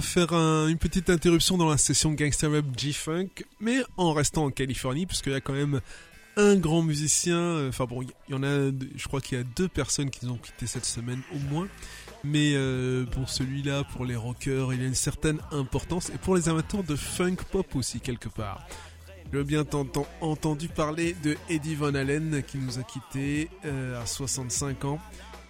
Faire un- une petite interruption dans la session Gangsta Rap G-Funk, mais en restant en Californie, puisqu'il y a quand même un grand musicien, euh, enfin bon, il y en a, je crois qu'il y a deux personnes qui nous ont quitté cette semaine au moins, mais euh, pour celui-là, pour les rockers, il a une certaine importance, et pour les amateurs de funk pop aussi quelque part. Je bien entendu parler de Eddie Van Halen qui nous a quittés euh, à 65 ans.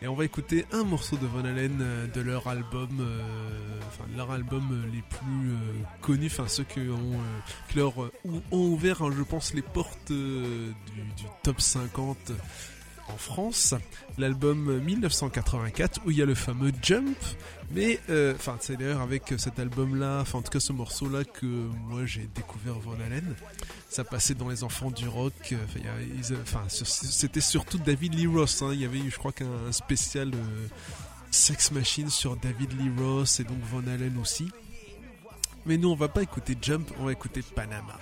Et on va écouter un morceau de Van Halen euh, de leur album, euh, enfin leur album euh, les plus euh, connus, enfin ceux qui ont, euh, qui leur, euh, ont ouvert, hein, je pense, les portes du, du top 50 en France. L'album euh, 1984 où il y a le fameux Jump. Mais euh, enfin c'est d'ailleurs avec cet album-là, enfin en tout cas ce morceau-là que moi j'ai découvert Van Halen. Ça passait dans les enfants du rock. euh, Enfin, euh, c'était surtout David Lee Ross. hein. Il y avait eu, je crois qu'un spécial Sex Machine sur David Lee Ross et donc Van Halen aussi. Mais nous on va pas écouter Jump, on va écouter Panama.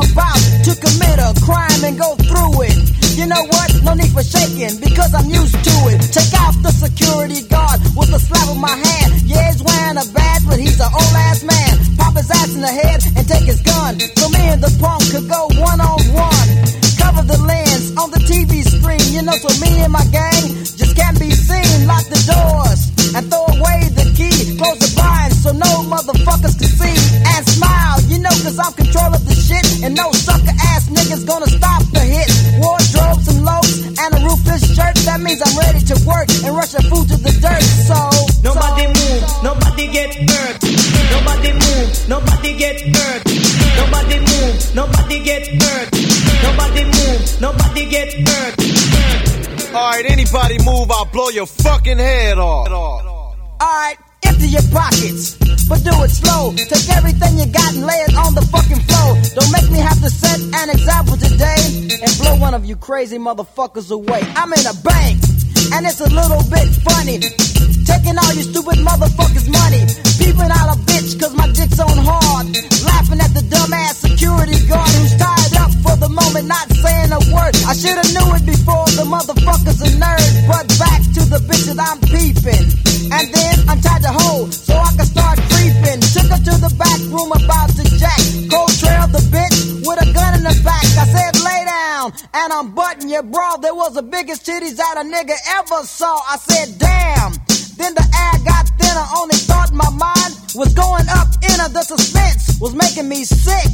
About to commit a crime and go through it. You know what? No need for shaking because I'm used to it. Take off the security guard with a slap of my hand. Yeah, he's wearing a badge, but he's an old ass man. Pop his ass in the head and take his gun. So me and the punk could go one on one. Cover the lens on the TV screen. You know, so me and my gang And no sucker ass niggas gonna stop the hit. Wardrobe, some loafs, and a roofless shirt. That means I'm ready to work and rush the food to the dirt. So, Nobody move, nobody get hurt. Nobody move, nobody get hurt. Nobody move, nobody get hurt. Nobody move, nobody get hurt. Alright, anybody move, I'll blow your fucking head off. Alright, empty your pockets, but do it slow. Take everything you got and lay it on the fucking floor. Don't make me have to set an example today and blow one of you crazy motherfuckers away. I'm in a bank, and it's a little bit funny. Taking all you stupid motherfuckers' money. Peeping out a bitch cause my dick's on hard. Laughing at the dumbass security guard who's tired for the moment, not saying a word. I should've knew it before the motherfucker's a nerd. But back to the bitches I'm peeping. And then I'm tied to hold so I can start creeping. Took her to the back room about to jack. Cold trail the bitch with a gun in the back. I said lay down and I'm butting your bra. There was the biggest titties that a nigga ever saw. I said damn. Then the air got thinner. Only thought my mind was going up in her. The suspense was making me sick.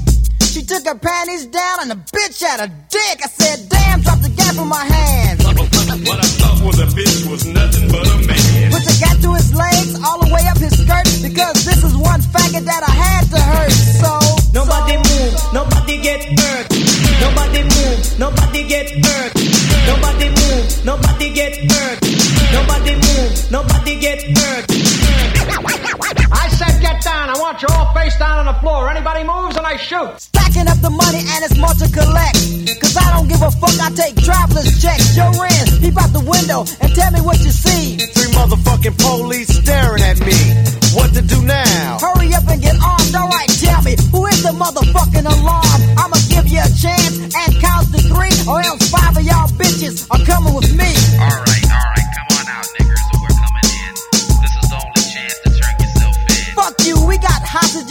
She took her panties down and the bitch had a dick. I said, damn, drop the gap in my hand. What I thought was a bitch was nothing but a man. Put the gap to his legs, all the way up his skirt. Because this is one faggot that I had to hurt. So, Nobody move, nobody get hurt. Nobody move, nobody get hurt. Nobody move, nobody get hurt. Nobody move, nobody get hurt. I said get down. I want you all face down on the floor. Anybody moves and I shoot. Stacking up the money and it's more to collect. Cause I don't give a fuck, I take traveler's checks. Yo, Ren, peep out the window and tell me what you see. Three motherfucking police staring at me. What to do now? Hurry up and get armed, alright, tell me, who is the motherfucking alarm? I'ma give you a chance and count to three, or else five of y'all bitches are coming with me. Alright, alright,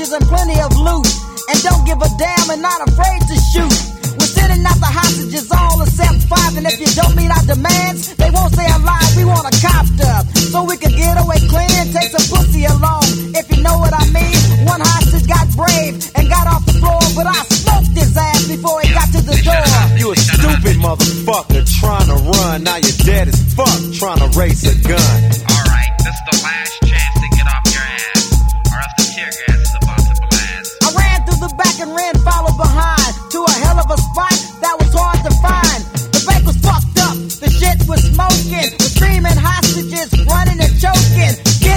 hostages and plenty of loot. And don't give a damn and not afraid to shoot. We're sending out the hostages all except five. And if you don't meet our demands, they won't stay alive. We want a copter. So we can get away clean and take some pussy along. If you know what I mean. One hostage got brave and got off the floor. But I smoked his ass before he got to the door. You a stupid motherfucker trying to run. Now you're dead as fuck trying to race a gun. Alright, this the last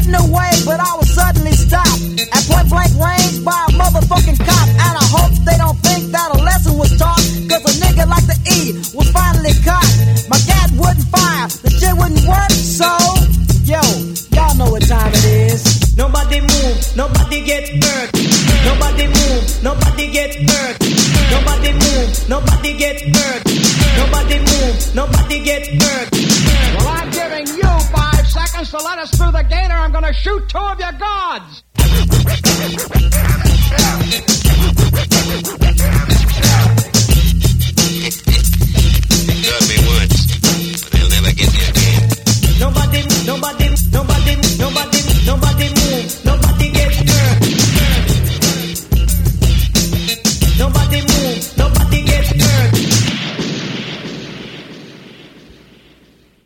heading away, but I was suddenly stopped at point blank range by a motherfucking cop. And I hope they don't think that a lesson was taught, cause a nigga like the E was finally caught. My cat wouldn't fire, the shit wouldn't work, so yo, y'all know what time it is. Nobody move, nobody get hurt. Nobody move, nobody get hurt. Nobody move, nobody get hurt. Nobody move, nobody to let us through the gate or I'm gonna shoot two of your guards.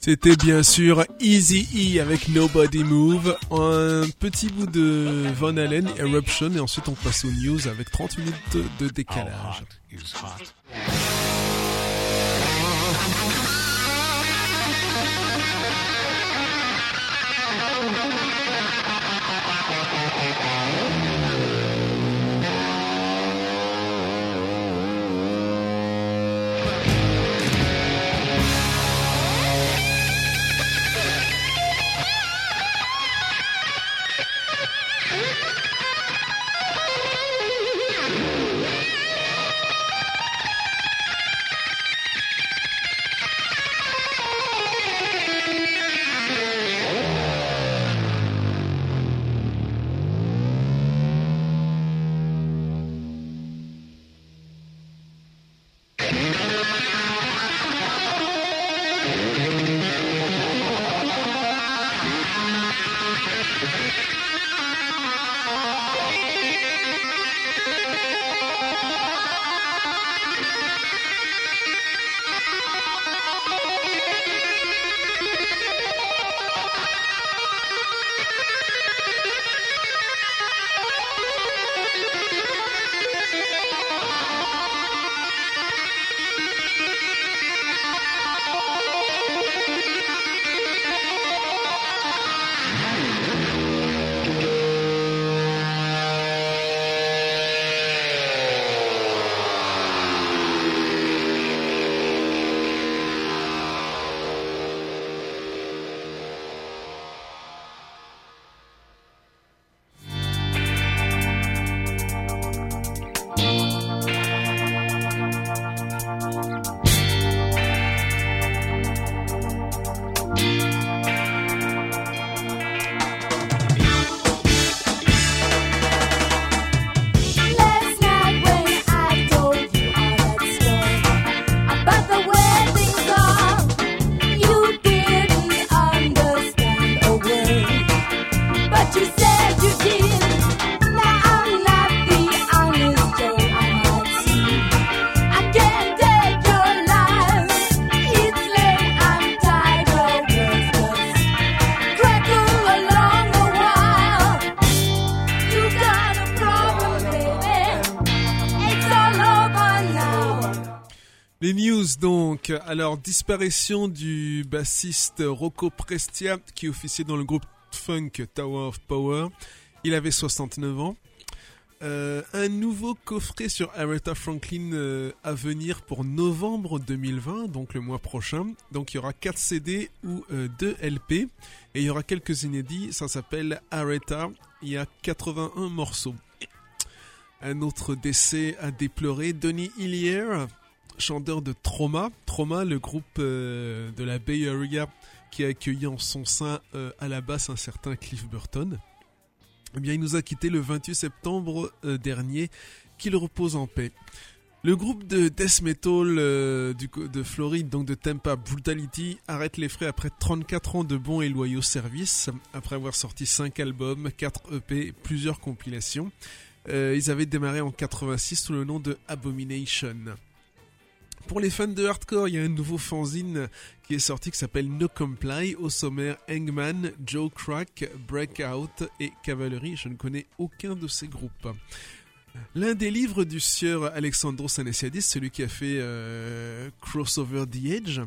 C'était bien sûr Easy E avec Nobody Move, un petit bout de Von Allen, Eruption, et ensuite on passe aux news avec 30 minutes de, décalage. Alors disparition du bassiste Rocco Prestia qui officiait dans le groupe funk Tower of Power. Il avait 69 ans. Euh, un nouveau coffret sur Aretha Franklin euh, à venir pour novembre 2020, donc le mois prochain. Donc il y aura 4 CD ou 2 LP et il y aura quelques inédits. Ça s'appelle Aretha. Il y a 81 morceaux. Un autre décès à déplorer, Donny Hillier, chanteur de Trauma. Trauma, le groupe euh, de la Bay Area qui a accueilli en son sein euh, à la basse un certain Cliff Burton. Eh bien, il nous a quitté le 28 septembre euh, dernier. Qu'il repose en paix. Le groupe de death metal du, de Floride, donc de Tampa Brutality, arrête les frais après 34 ans de bons et loyaux services, après avoir sorti 5 albums, 4 EP, plusieurs compilations. Ils avaient démarré en 86 sous le nom de Abomination. Pour les fans de hardcore, il y a un nouveau fanzine qui est sorti qui s'appelle No Comply. Au sommaire, Hangman, Joe Crack, Breakout et Cavalry. Je ne connais aucun de ces groupes. L'un des livres du sieur Alexandros Anessiadis, celui qui a fait euh, Crossover the Edge,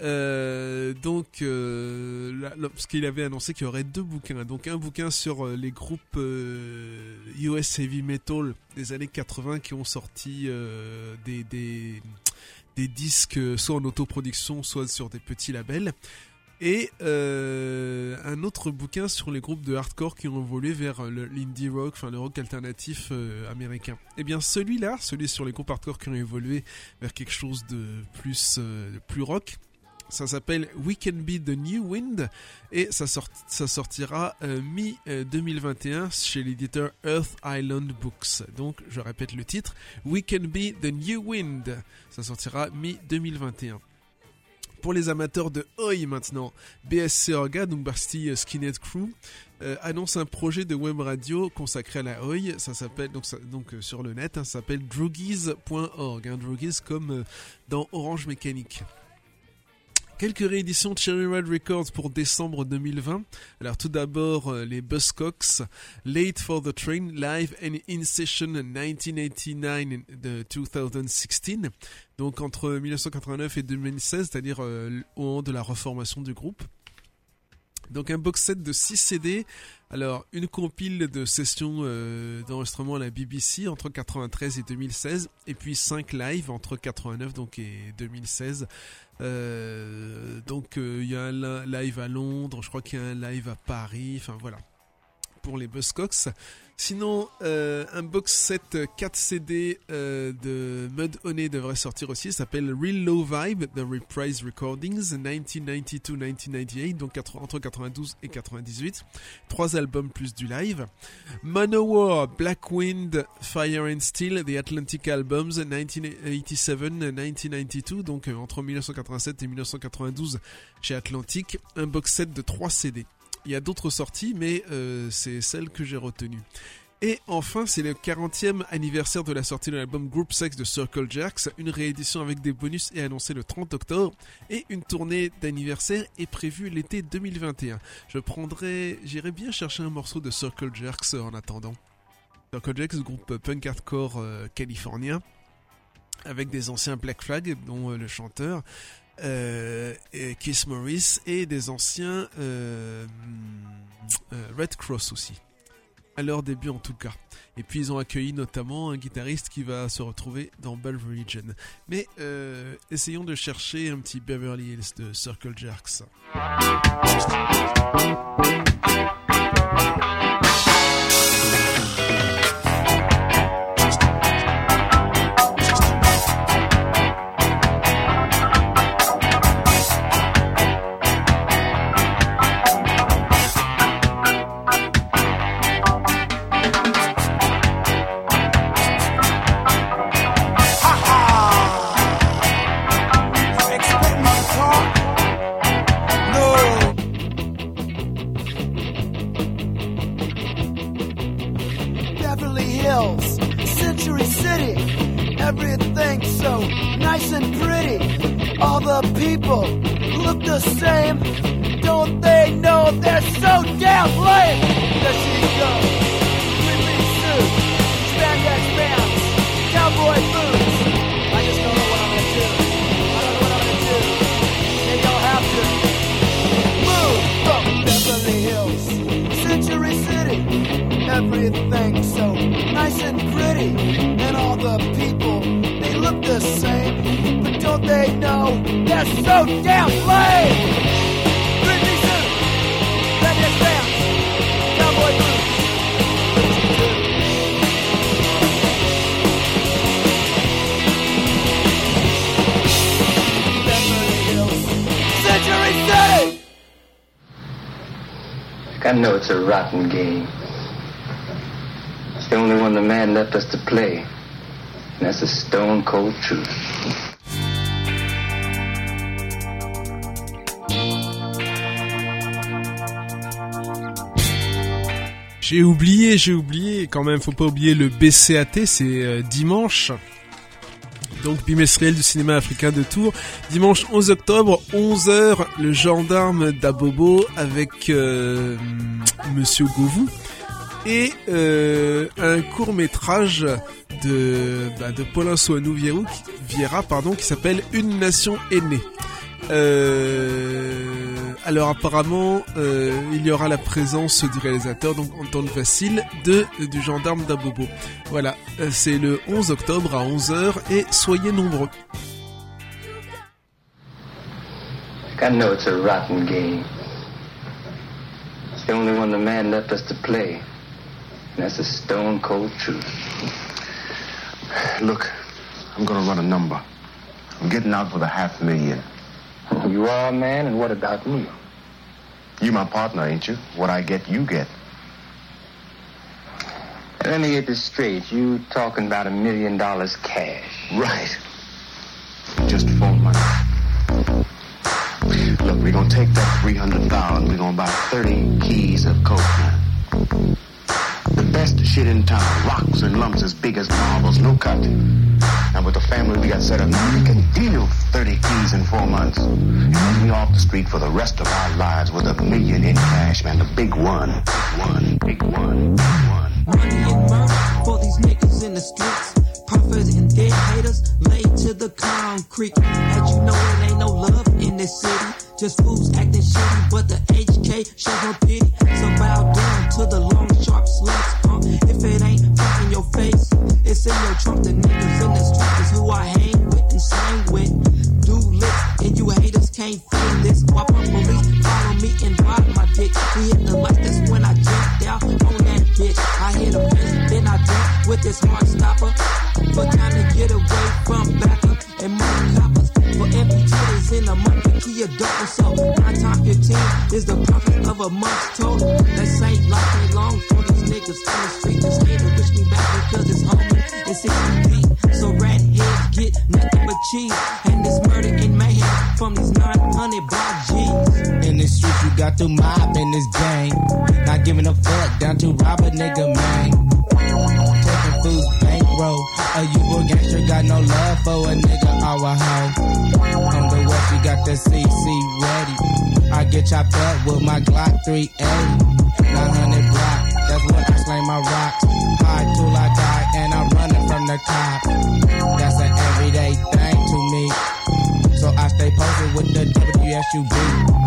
euh, donc, euh, parce qu'il avait annoncé qu'il y aurait deux bouquins. Donc, un bouquin sur euh, les groupes euh, US Heavy Metal des années 80 qui ont sorti euh, des, des, disques euh, soit en autoproduction, soit sur des petits labels. Et euh, un autre bouquin sur les groupes de hardcore qui ont évolué vers l'indie rock, enfin le rock alternatif euh, américain. Et bien celui-là, celui sur les groupes hardcore qui ont évolué vers quelque chose de plus, euh, de plus rock, Ça s'appelle We Can Be the New Wind et ça, sort- ça sortira euh, mi-2021 chez l'éditeur Earth Island Books. Donc, je répète le titre We Can Be the New Wind. Ça sortira mi-2021. Pour les amateurs de Oi maintenant, BSC Orga, donc Basti Skinhead Crew, euh, annonce un projet de web radio consacré à la Oi. Ça s'appelle donc, euh, sur le net, hein, ça s'appelle droogies.org. Hein, droogies comme euh, dans Orange Mécanique. Quelques rééditions de Cherry Red Records pour décembre 2020. Alors tout d'abord euh, les Buzzcocks, Late for the Train, Live and In Session 1989 de 2016. Donc entre 1989 et 2016, c'est-à-dire euh, au moment de la reformation du groupe. Donc un box set de 6 CD. Alors une compile de sessions euh, d'enregistrement à la BBC entre 93 et 2016 et puis 5 live entre 89 donc et 2016. Euh, donc euh, il y a un li- live à Londres, je crois qu'il y a un live à Paris, enfin voilà pour les Buzzcocks. Sinon, euh, un box set 4 CD euh, de Mud Honey devrait sortir aussi. S'appelle Real Low Vibe, The Reprise Recordings, 1992-1998, donc entre 92 et 98. Trois albums plus du live. Manowar, Black Wind, Fire and Steel, The Atlantic Albums, 1987-1992, donc euh, entre 1987 et 1992 chez Atlantic. Un box set de 3 CD. Il y a d'autres sorties, mais euh, c'est celle que j'ai retenue. Et enfin, c'est le 40e anniversaire de la sortie de l'album Group Sex de Circle Jerks, une réédition avec des bonus est annoncée le 30 octobre, et une tournée d'anniversaire est prévue l'été 2021. Je prendrai, j'irai bien chercher un morceau de Circle Jerks en attendant. Circle Jerks, groupe punk hardcore euh, californien, avec des anciens Black Flag, dont euh, le chanteur, euh, Keith Morris, et des anciens euh, euh, Red Cross aussi. À leur début en tout cas. Et puis ils ont accueilli notamment un guitariste qui va se retrouver dans Bell Religion. Mais euh, essayons de chercher un petit Beverly Hills de Circle Jerks. It's the only one the man left us to play. That's the stone cold truth. J'ai oublié, j'ai oublié, quand même, faut pas oublier le BCAT, c'est euh, dimanche. Donc bimestriel du cinéma africain de Tours. Dimanche 11 octobre, 11h, le gendarme d'Abobo avec euh, Monsieur Govou. Et euh, un court métrage de, bah, de Paulin Soanou Vieira, pardon, qui s'appelle Une nation aînée. Euh, alors apparemment, euh, il y aura la présence du réalisateur, donc Antoine Vassil, de, du gendarme d'Abobo. Voilà, c'est le 11 octobre à 11h et soyez nombreux. I know it's a rotten game. It's the only one the man left us to play. And that's the stone cold truth. Look, I'm gonna run a number. I'm getting out with a half million. Oh, you are a man, and what about me? You my partner, ain't you? What I get, you get. Let me get this straight. You talking about a million dollars cash? Right. Just phone money. Look, we're gonna take that 300,000, we're gonna buy 30 keys of coke. The best shit in town, rocks and lumps as big as marbles, no cut. And with the family we got set up, we can deal 30 keys in four months. And we off the street for the rest of our lives with a million in cash, man, the big one. One, big one, one. Money and murder for these niggas in the streets. Prophets and dead haters laid to the concrete. As you know, it ain't no love in this city. Just fools acting shitty, but the HK shows no pity. So bow down to the long, sharp slugs. Uh, if it ain't fuck in your face, it's in your trunk. The niggas in the streets is who I hang with and slang with. Do licks, and you haters can't feel this. Why pump police follow me and ride my dick? We hit the lights, that's when I jumped out on that bitch. I hit a miss, then I jump with this hard stopper. But time to get away from backer and more titties in a month, the key a double so. Nine times fifteen is the profit of a month's total. That same life ain't long for these niggas on the street. Just hate to wish me back because it's home and 60 feet. So rat heads get nothing but cheese. And this murder and mayhem from these 900 block G's. In the streets, you got the mob in this gang. Not giving a fuck, down to rob a nigga, man. Taking food bankroll. A you gangster, got no love for a nigga or a hoe. On the west, you got the CC ready. I get chopped up with my Glock 380. 900 block, that's what I slay my rocks. High till I die, and I'm running from the cop. That's an everyday thing to me. So I stay posted with the WSUV.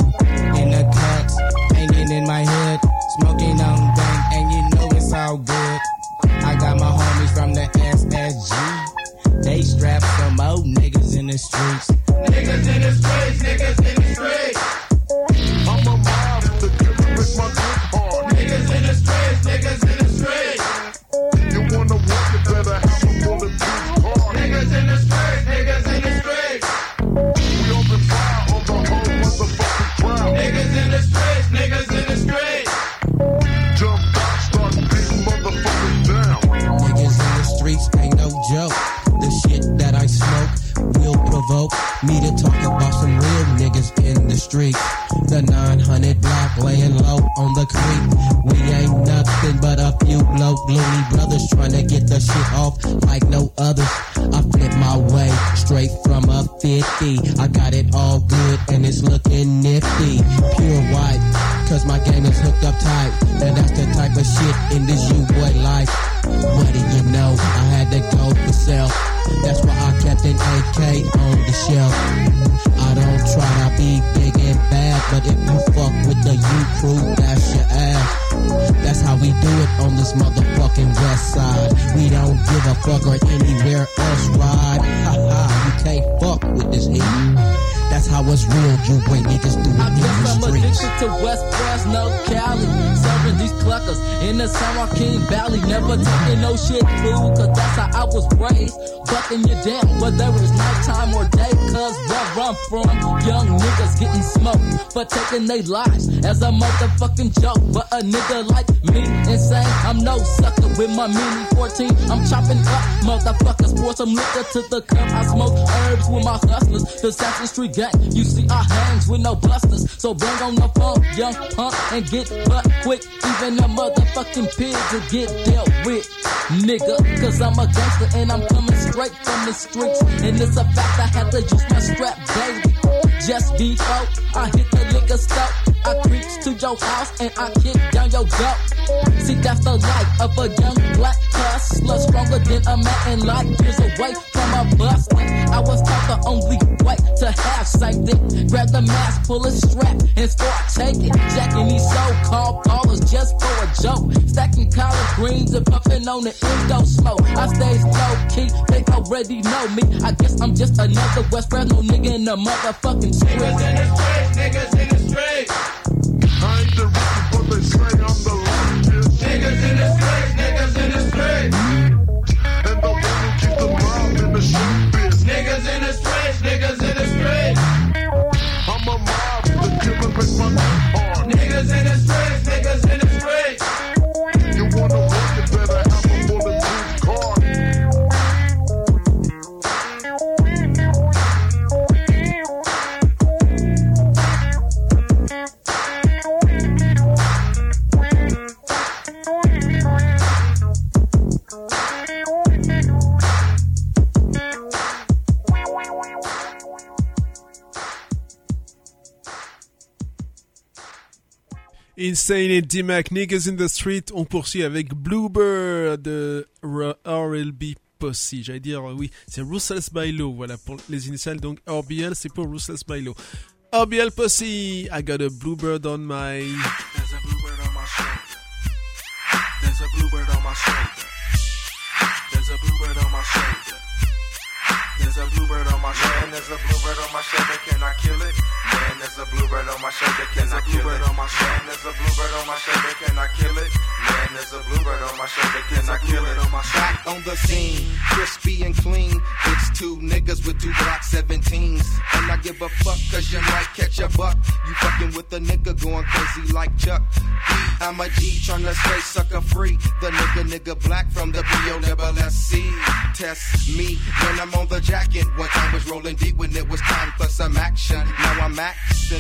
Taking their lives as a motherfucking joke. But a nigga like me, insane, I'm no sucker with my mini 14. I'm chopping up motherfuckers, pour some liquor to the cup. I smoke herbs with my hustlers, the Saxon Street gang. You see, I hangs with no busters, so bring on the phone, young punk, and get butt quick. Even a motherfucking pig to get dealt with, nigga. Cause I'm a gangster and I'm coming straight from the streets. And it's a fact I had to use my strap daily. Just before I hit the liquor store, I creeps to your house and I kick down your door. See, that's the life of a young black hustler, stronger than a mountain light years away from a buster. I was taught the only way to have something. Grab the mask, pull a strap, and start taking. Jacking these so-called ballers just for a joke. Stacking collard greens and puffing on the endo smoke. I stay low key, they already know me. I guess I'm just another West Fresno nigga in the motherfucking street. Niggas in the streets, niggas in the streets. I ain't the rookie, but they say I'm the luckiest. Niggas in the streets, Insane et D-Mac, Niggas in the Street. On poursuit avec Bluebird de RLB Posse. J'allais dire, euh, oui, c'est Ruthless Law. Voilà, pour les initiales. Donc, RBL, c'est pour Ruthless Law. RBL Posse, I got a Bluebird on my... There's a bluebird on my shoulder. There's a bluebird on my shoulder. There's a bluebird on my shoulder. There's a bluebird on my shoulder. Man, there's a bluebird on my shoulder, can I kill it? Man, there's a bluebird on my shoulder, can I kill it? on my. Man, there's a bluebird on my shoulder, can I kill it? Man, there's a bluebird on my shoulder, can I kill it? Back on the scene, crispy and clean. It's two niggas with two Glock 17s. And I give a fuck cause you might catch a buck. You fucking with a nigga going crazy like Chuck. I'm a G tryna stay sucker free. The nigga nigga black from the B-O-S-S-C. Test me when I'm on the jacket. One time was rolling deep when it was time for some action. Now I'm axing.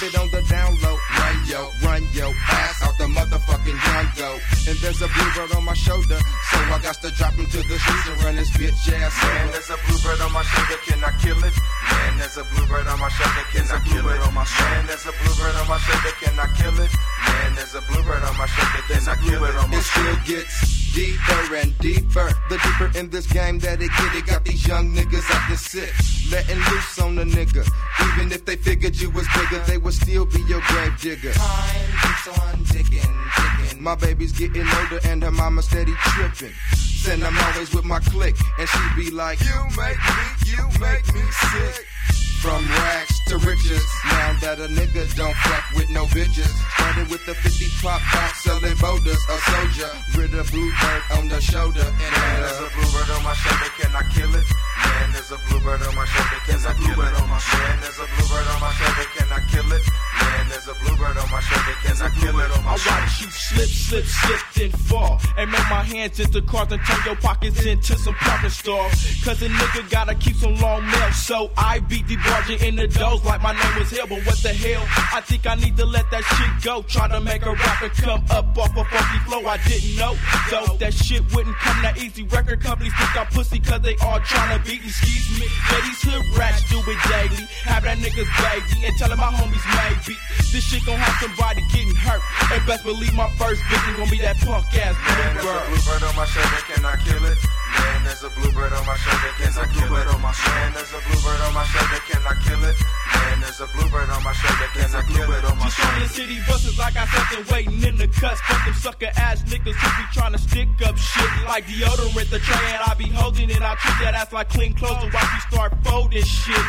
Sit on the down low. Run yo, run yo ass out the motherfucking jungle. And there's a bluebird on my shoulder. So I got to drop him to the streets and run this bitch ass Man, there's a bluebird on my shoulder, can I kill it? Man, there's a bluebird on my shoulder, can I kill it? Man, there's a bluebird on my shoulder, can I kill it? Man, there's a bluebird on my shoulder, can I kill it? It still gets deeper and deeper. The deeper in this game that it get, it got these young niggas acting sick. Letting loose on the nigga. Even if they figured you was bigger, they would still be your grave digger. Time keeps on ticking, ticking. My baby's getting older and her mama steady tripping. Then I'm always with my clique, and she be like, You make me, you make me sick. From rags to riches, now that a nigga don't fuck with no bitches. Started with the 50 pop out selling boulders, a soldier with a bluebird on the shoulder. And Man, there's a bluebird on my shoulder, can I kill it? Man, there's a bluebird on my shoulder, can I kill it? Man, there's a bluebird on my shoulder, can I kill it? Man, there's a bluebird on my shoulder, can I kill it? I watch you slip, slip, slip, then fall. And make my hands into cars and turn your pockets into some parking stalls. Cause a nigga gotta keep some long mail. So I beat the barging in the doors like my name was hell. But what the hell? I think I need to let that shit go. Try to make a rapper come up off a funky flow. I didn't know, though, that shit wouldn't come that easy. Record companies think I'm pussy cause they all tryna beat me. Excuse me. Yeah, these hood rats do it daily. Have that niggas baby and tell my homies maybe. This shit gon' have somebody getting hurt. And best believe my first victim gon' be that punk ass Man, there's a bluebird. bluebird on my shoulder, can I kill it? Man, there's a bluebird on my shoulder, can I kill it? Man, there's a bluebird on my shoulder, can I kill it? Man, there's a bluebird on my shoulder, can I kill it? Just on the city buses, I got something waiting in the cuts. Fuck them sucker ass niggas who be trying to stick up shit like deodorant. The tray and I be holding it. I treat that ass like clean clothes and watch you start folding shit.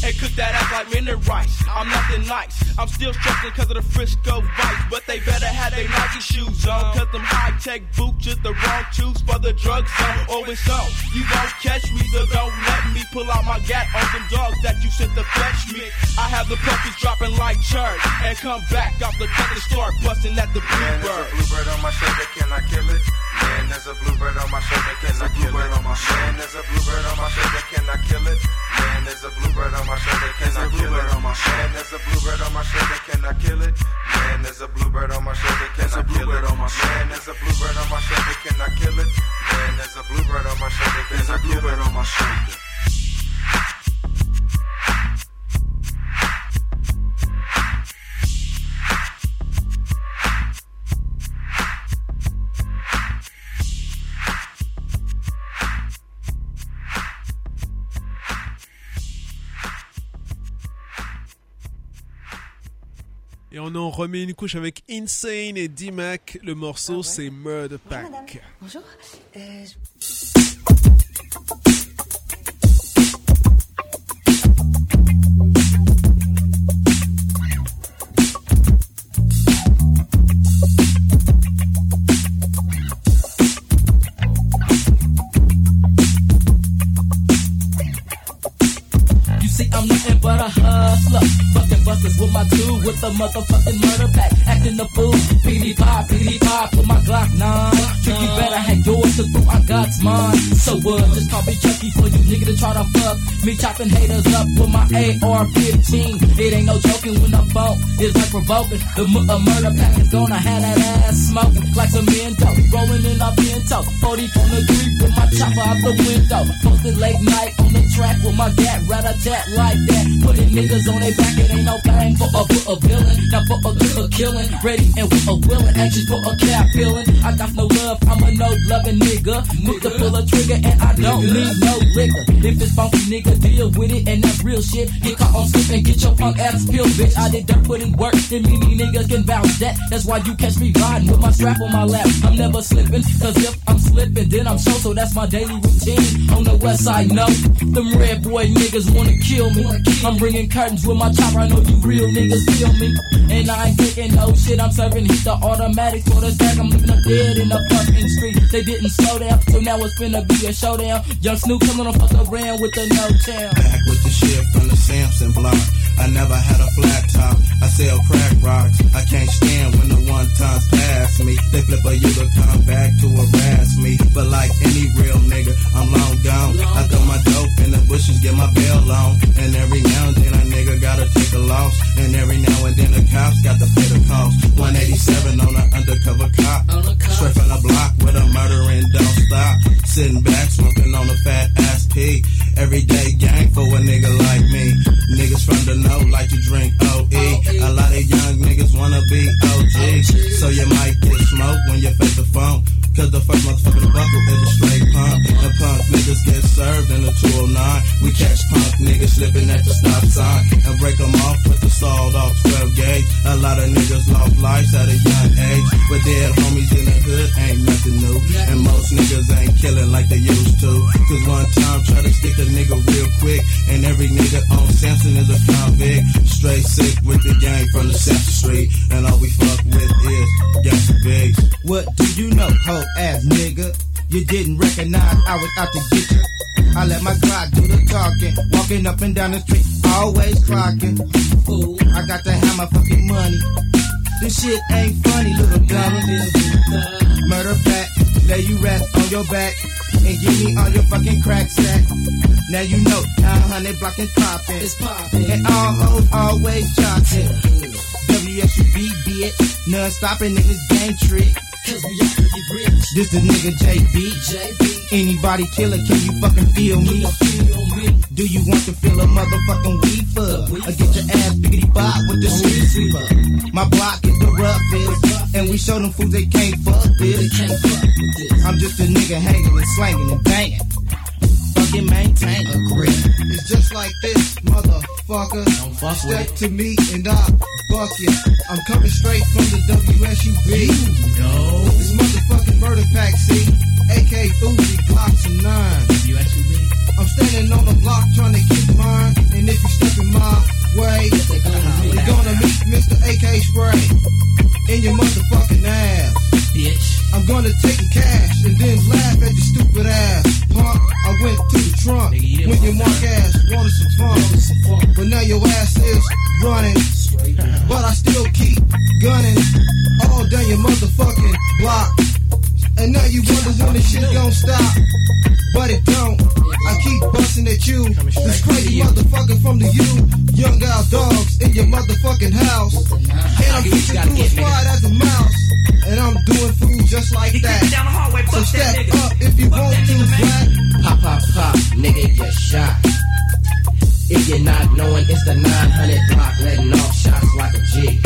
And cook that ass like minute rice. I'm nothing nice. I'm still stressing cause of the Frisco Vice. But they better have their Nike shoes on. Cause them high tech boots just the wrong shoes for the drug zone. Oh, it's on. You won't catch me, so don't let me pull out my gat on some dogs that you sent to fetch me. I have the puppies dropping like church. And come back off the cut and start busting at the bluebird. Man, there's a bluebird. bluebird on my shoulder, can I kill it? Man, there's a bluebird on my shoulder, can I kill it? Man, there's a bluebird on my shoulder, can I kill it? Man, there's a bluebird on my shoulder, can I kill it? Man, there's a bluebird on my shoulder, can I kill it? Man, there's a bluebird on my shoulder, can I kill it? Man, there's a bluebird on my shoulder, can I kill it? Man, there's a bluebird on my shoulder, can I kill it? On en remet une couche avec Insane et D-Mac. Le morceau, c'est Murder Pack. Bonjour. Euh, see, I'm nothing but a hustler. Fucking busters with my two with the motherfucking murder pack. Acting a fool. PD pop, PD pop with my Glock 9. Tricky better have yours to took I got mine. So what? Just call me Chucky for you nigga to try to fuck. Me chopping haters up with my AR-15. It ain't no joking when I bump. It's like provoking. The mu- a murder pack is gonna have that ass smoking like some Mendo. Rolling in a Bento. 40 from the creek with my chopper out the window. Posted late night on the track with my gat, rat a tat like that. Putting niggas on their back, it ain't no thing for a, for a villain. Now for a killer killing, ready and with a willing, anxious for a cap feeling. I got no love, I'm a no loving nigga. Nigga pull a trigger and I don't need no liquor. If it's funky nigga, deal with it and that's real shit. Get caught on slipping, get your punk ass peeled, bitch. I did done putting work, and many niggas can vouch that. That's why you catch me riding with my strap on my lap. I'm never slipping, cause if I'm slipping, then I'm so so that's my daily routine. On the west side, no. Red boy niggas wanna kill me. I'm bringing curtains with my chopper, I know you real niggas feel me. And I ain't taking no shit, I'm serving heat the automatic for the stack. I'm leaving them dead in the fucking street. They didn't slow down, so now it's finna be a showdown. Young Snoop coming on fuck around with the no town. Back with the shit from the Samson block. I never had a flat top. I sell crack rocks. I can't stand when the one times pass me. They flip a you to come back to harass me. But like any real nigga, I'm long gone. I throw my dope in the bushes, get my bail on. And every now and then a nigga gotta take a loss. And every now and then the cops got to pay the cost. 187 on an undercover cop. Straight from the block with a murder and don't stop. Sitting back, smoking on a fat ass P. Everyday gang for a nigga like me. Niggas from the like to drink OE. A lot of young niggas wanna be OG. So you might get smoked when you face the phone. Cause the first motherfucking buckle is a straight pump. And punk niggas get served in the 209. We catch punk niggas slipping at the stop sign. And break them off with the sawed off 12 gauge. A lot of niggas lost lives at a young age. But dead homies in the hood ain't nothing new. And most niggas ain't killing like they used to. Cause one time try to stick a nigga real quick. And every nigga on Samson is a convict. Straight sick with the gang from the Samson Street. And all we fuck with is gangsta bigs. What do you know, hoe ass nigga? You didn't recognize I was out to get you. I let my Glock do the talking, walking up and down the street, always clocking. Fool, I got to have my fucking money. This shit ain't funny, little dummy. Murder back, lay you rest your back, and give me all your fucking crack sack. Now you know, 900 blocking poppin'. It's poppin'. And all hoes always jockin'. WSUB, bitch. None stopping in this game trick. Cause we to get rich. This the nigga JB. Anybody killer, can you fucking feel me? Do you want to feel a motherfucking fuck? Or get your ass biggity bop with the street sweeper? My block is the roughest, and we show them fools they can't fuck with this. I'm just a nigga hanging and slanging and banging. Fucking maintain a grip. It's just like this, motherfucker. Don't fuck Step with it. to me and I buck you. I'm coming straight from the WSUB. No. This motherfucking murder pack, see? AK Uzi, Glocks and nine. WSUB. I'm standing on the block trying to get mine. And if you step in my way, you're gonna meet Mr. AK Spray in your motherfucking ass. Bitch. I'm gonna take your cash and then laugh at your stupid ass. Punk, I went to the trunk when your mark ass wanted some fun. But now your ass is running. But I still keep gunning all down your motherfucking block. And now you wonder when this shit gon' stop. But it don't. I keep busting at you. This crazy motherfucker from the U. Young out dogs in your motherfucking house. And I'm featured through as wide as a mouse. And I'm doing food just like that. So step up if you want to, black. Pop, pop, pop, nigga, get shot. If you're not knowing, it's the 900 block, letting off shots like a G.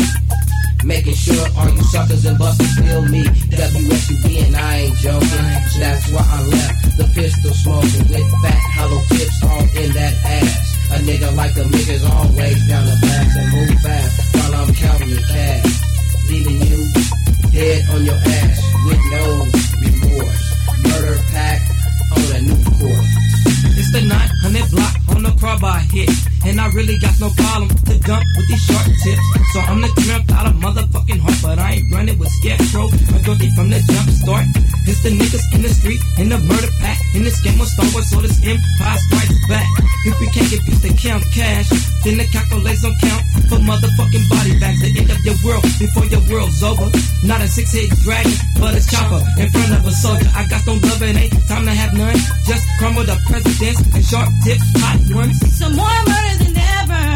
Making sure all you suckers and busters feel me. WSUB and I ain't joking. That's why I left the pistol smoking with fat hollow tips all in that ass. A nigga like the niggas always down the pass and move fast while I'm counting your cash. Leaving you dead on your ass with no remorse. Murder pack on a new course. It's the 900 block on the crowbar hit. And I really got no problem to dump with these short tips. So I'm the tramp out of motherfucking heart, but I ain't running with scarecrow. My guilty from the jump start. It's the niggas in the street, in the murder pack. In this game of Star Wars, so this empire strikes back. If we can't get peace to count cash, then the calculations don't count for motherfucking body bags. The end of your world before your world's over. Not a six head dragon, but a chopper in front of a soldier. I got no love, and ain't time to have none. Just crumble the presidents and sharp tips, hot ones. Some more murder than ever.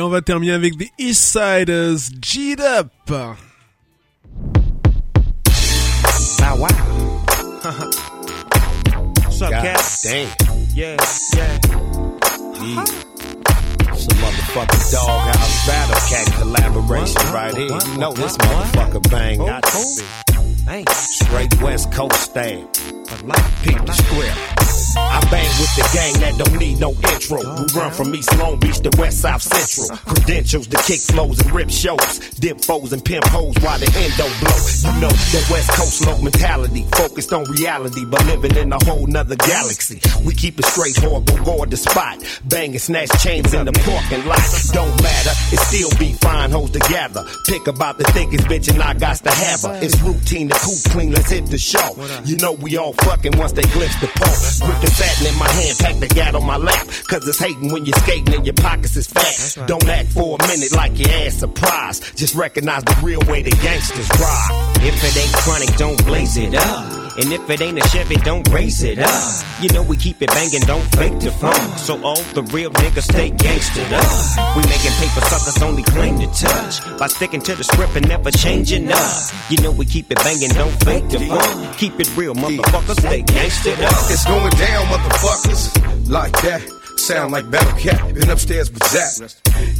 Et on va terminer avec des Eastsidaz, G'd Up. Bow wow. What's up, God cat? damn. Yeah, yeah. Yeah. Some motherfucking doghouse battle cat collaboration What? right here. What? You know this What? What? motherfucker bang. Who? Got to oh, oh. be. Straight West Coast style. Peep the script. I bang with the gang that don't need no intro. We run from East Long Beach to West South Central. Credentials to kick flows and rip shows. Dip foes and pimp hoes while the endo blow. You know that West Coast low mentality. Focused on reality, but living in a whole nother galaxy. We keep it straight horrible, guard the spot. Bang and snatch chains in the parking lot. Don't matter, it still be fine hoes together. Pick about the thickest bitch and I got to have her. It's routine to cool clean, let's hit the show. You know we all fucking once they glimpse the pole. Grip the satin in my hand, pack the gat on my lap. Cause it's hating when you're skating and your pockets is fat. Don't act for a minute like your ass surprised. Just recognize the real way the gangsters ride. If it ain't chronic, don't blaze it up. And if it ain't a Chevy, don't raise it up. You know we keep it banging, don't fake the funk. So all the real niggas stay gangstered up. We making paper suckers only claim to touch. By sticking to the script and never changing up. You know we keep it banging, don't fake the funk. Keep it real, motherfuckers, stay gangstered up. It's going down, motherfuckers. Like that. Sound like Battle Cat. Been upstairs with Zach.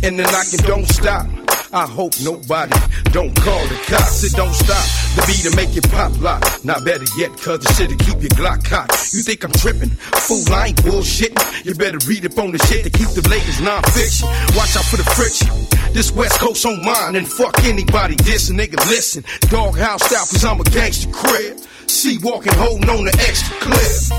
And the knocking don't stop. I hope nobody don't call the cops. It don't stop. The beat to make it pop lock. Not better yet, cause the shit'll keep your Glock cocked. You think I'm tripping? Fool, I ain't bullshitting. You better read up on the shit to keep the latest non-fiction. Watch out for the friction. This West Coast on mine and fuck anybody dissing. Nigga, listen. Doghouse style, cause I'm a gangster crib. See walking, holding on the extra clip.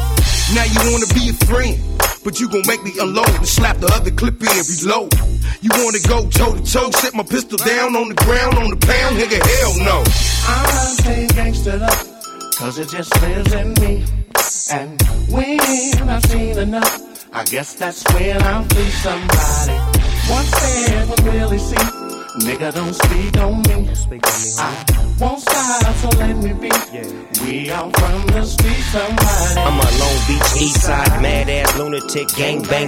Now you wanna be a friend, but you gon' make me unload and slap the other clip in reload. You wanna go toe to toe, set my pistol down on the ground on the pound, nigga, hell no. I'm staying gangstered up, cause it just lives in me. And when I've seen enough, I guess that's when I'll free somebody. One said what really see. Nigga, don't speak on me. I won't stop, so let me be. Yeah. We out from the street, somebody. I'm a Long Beach East Side mad ass lunatic gang bang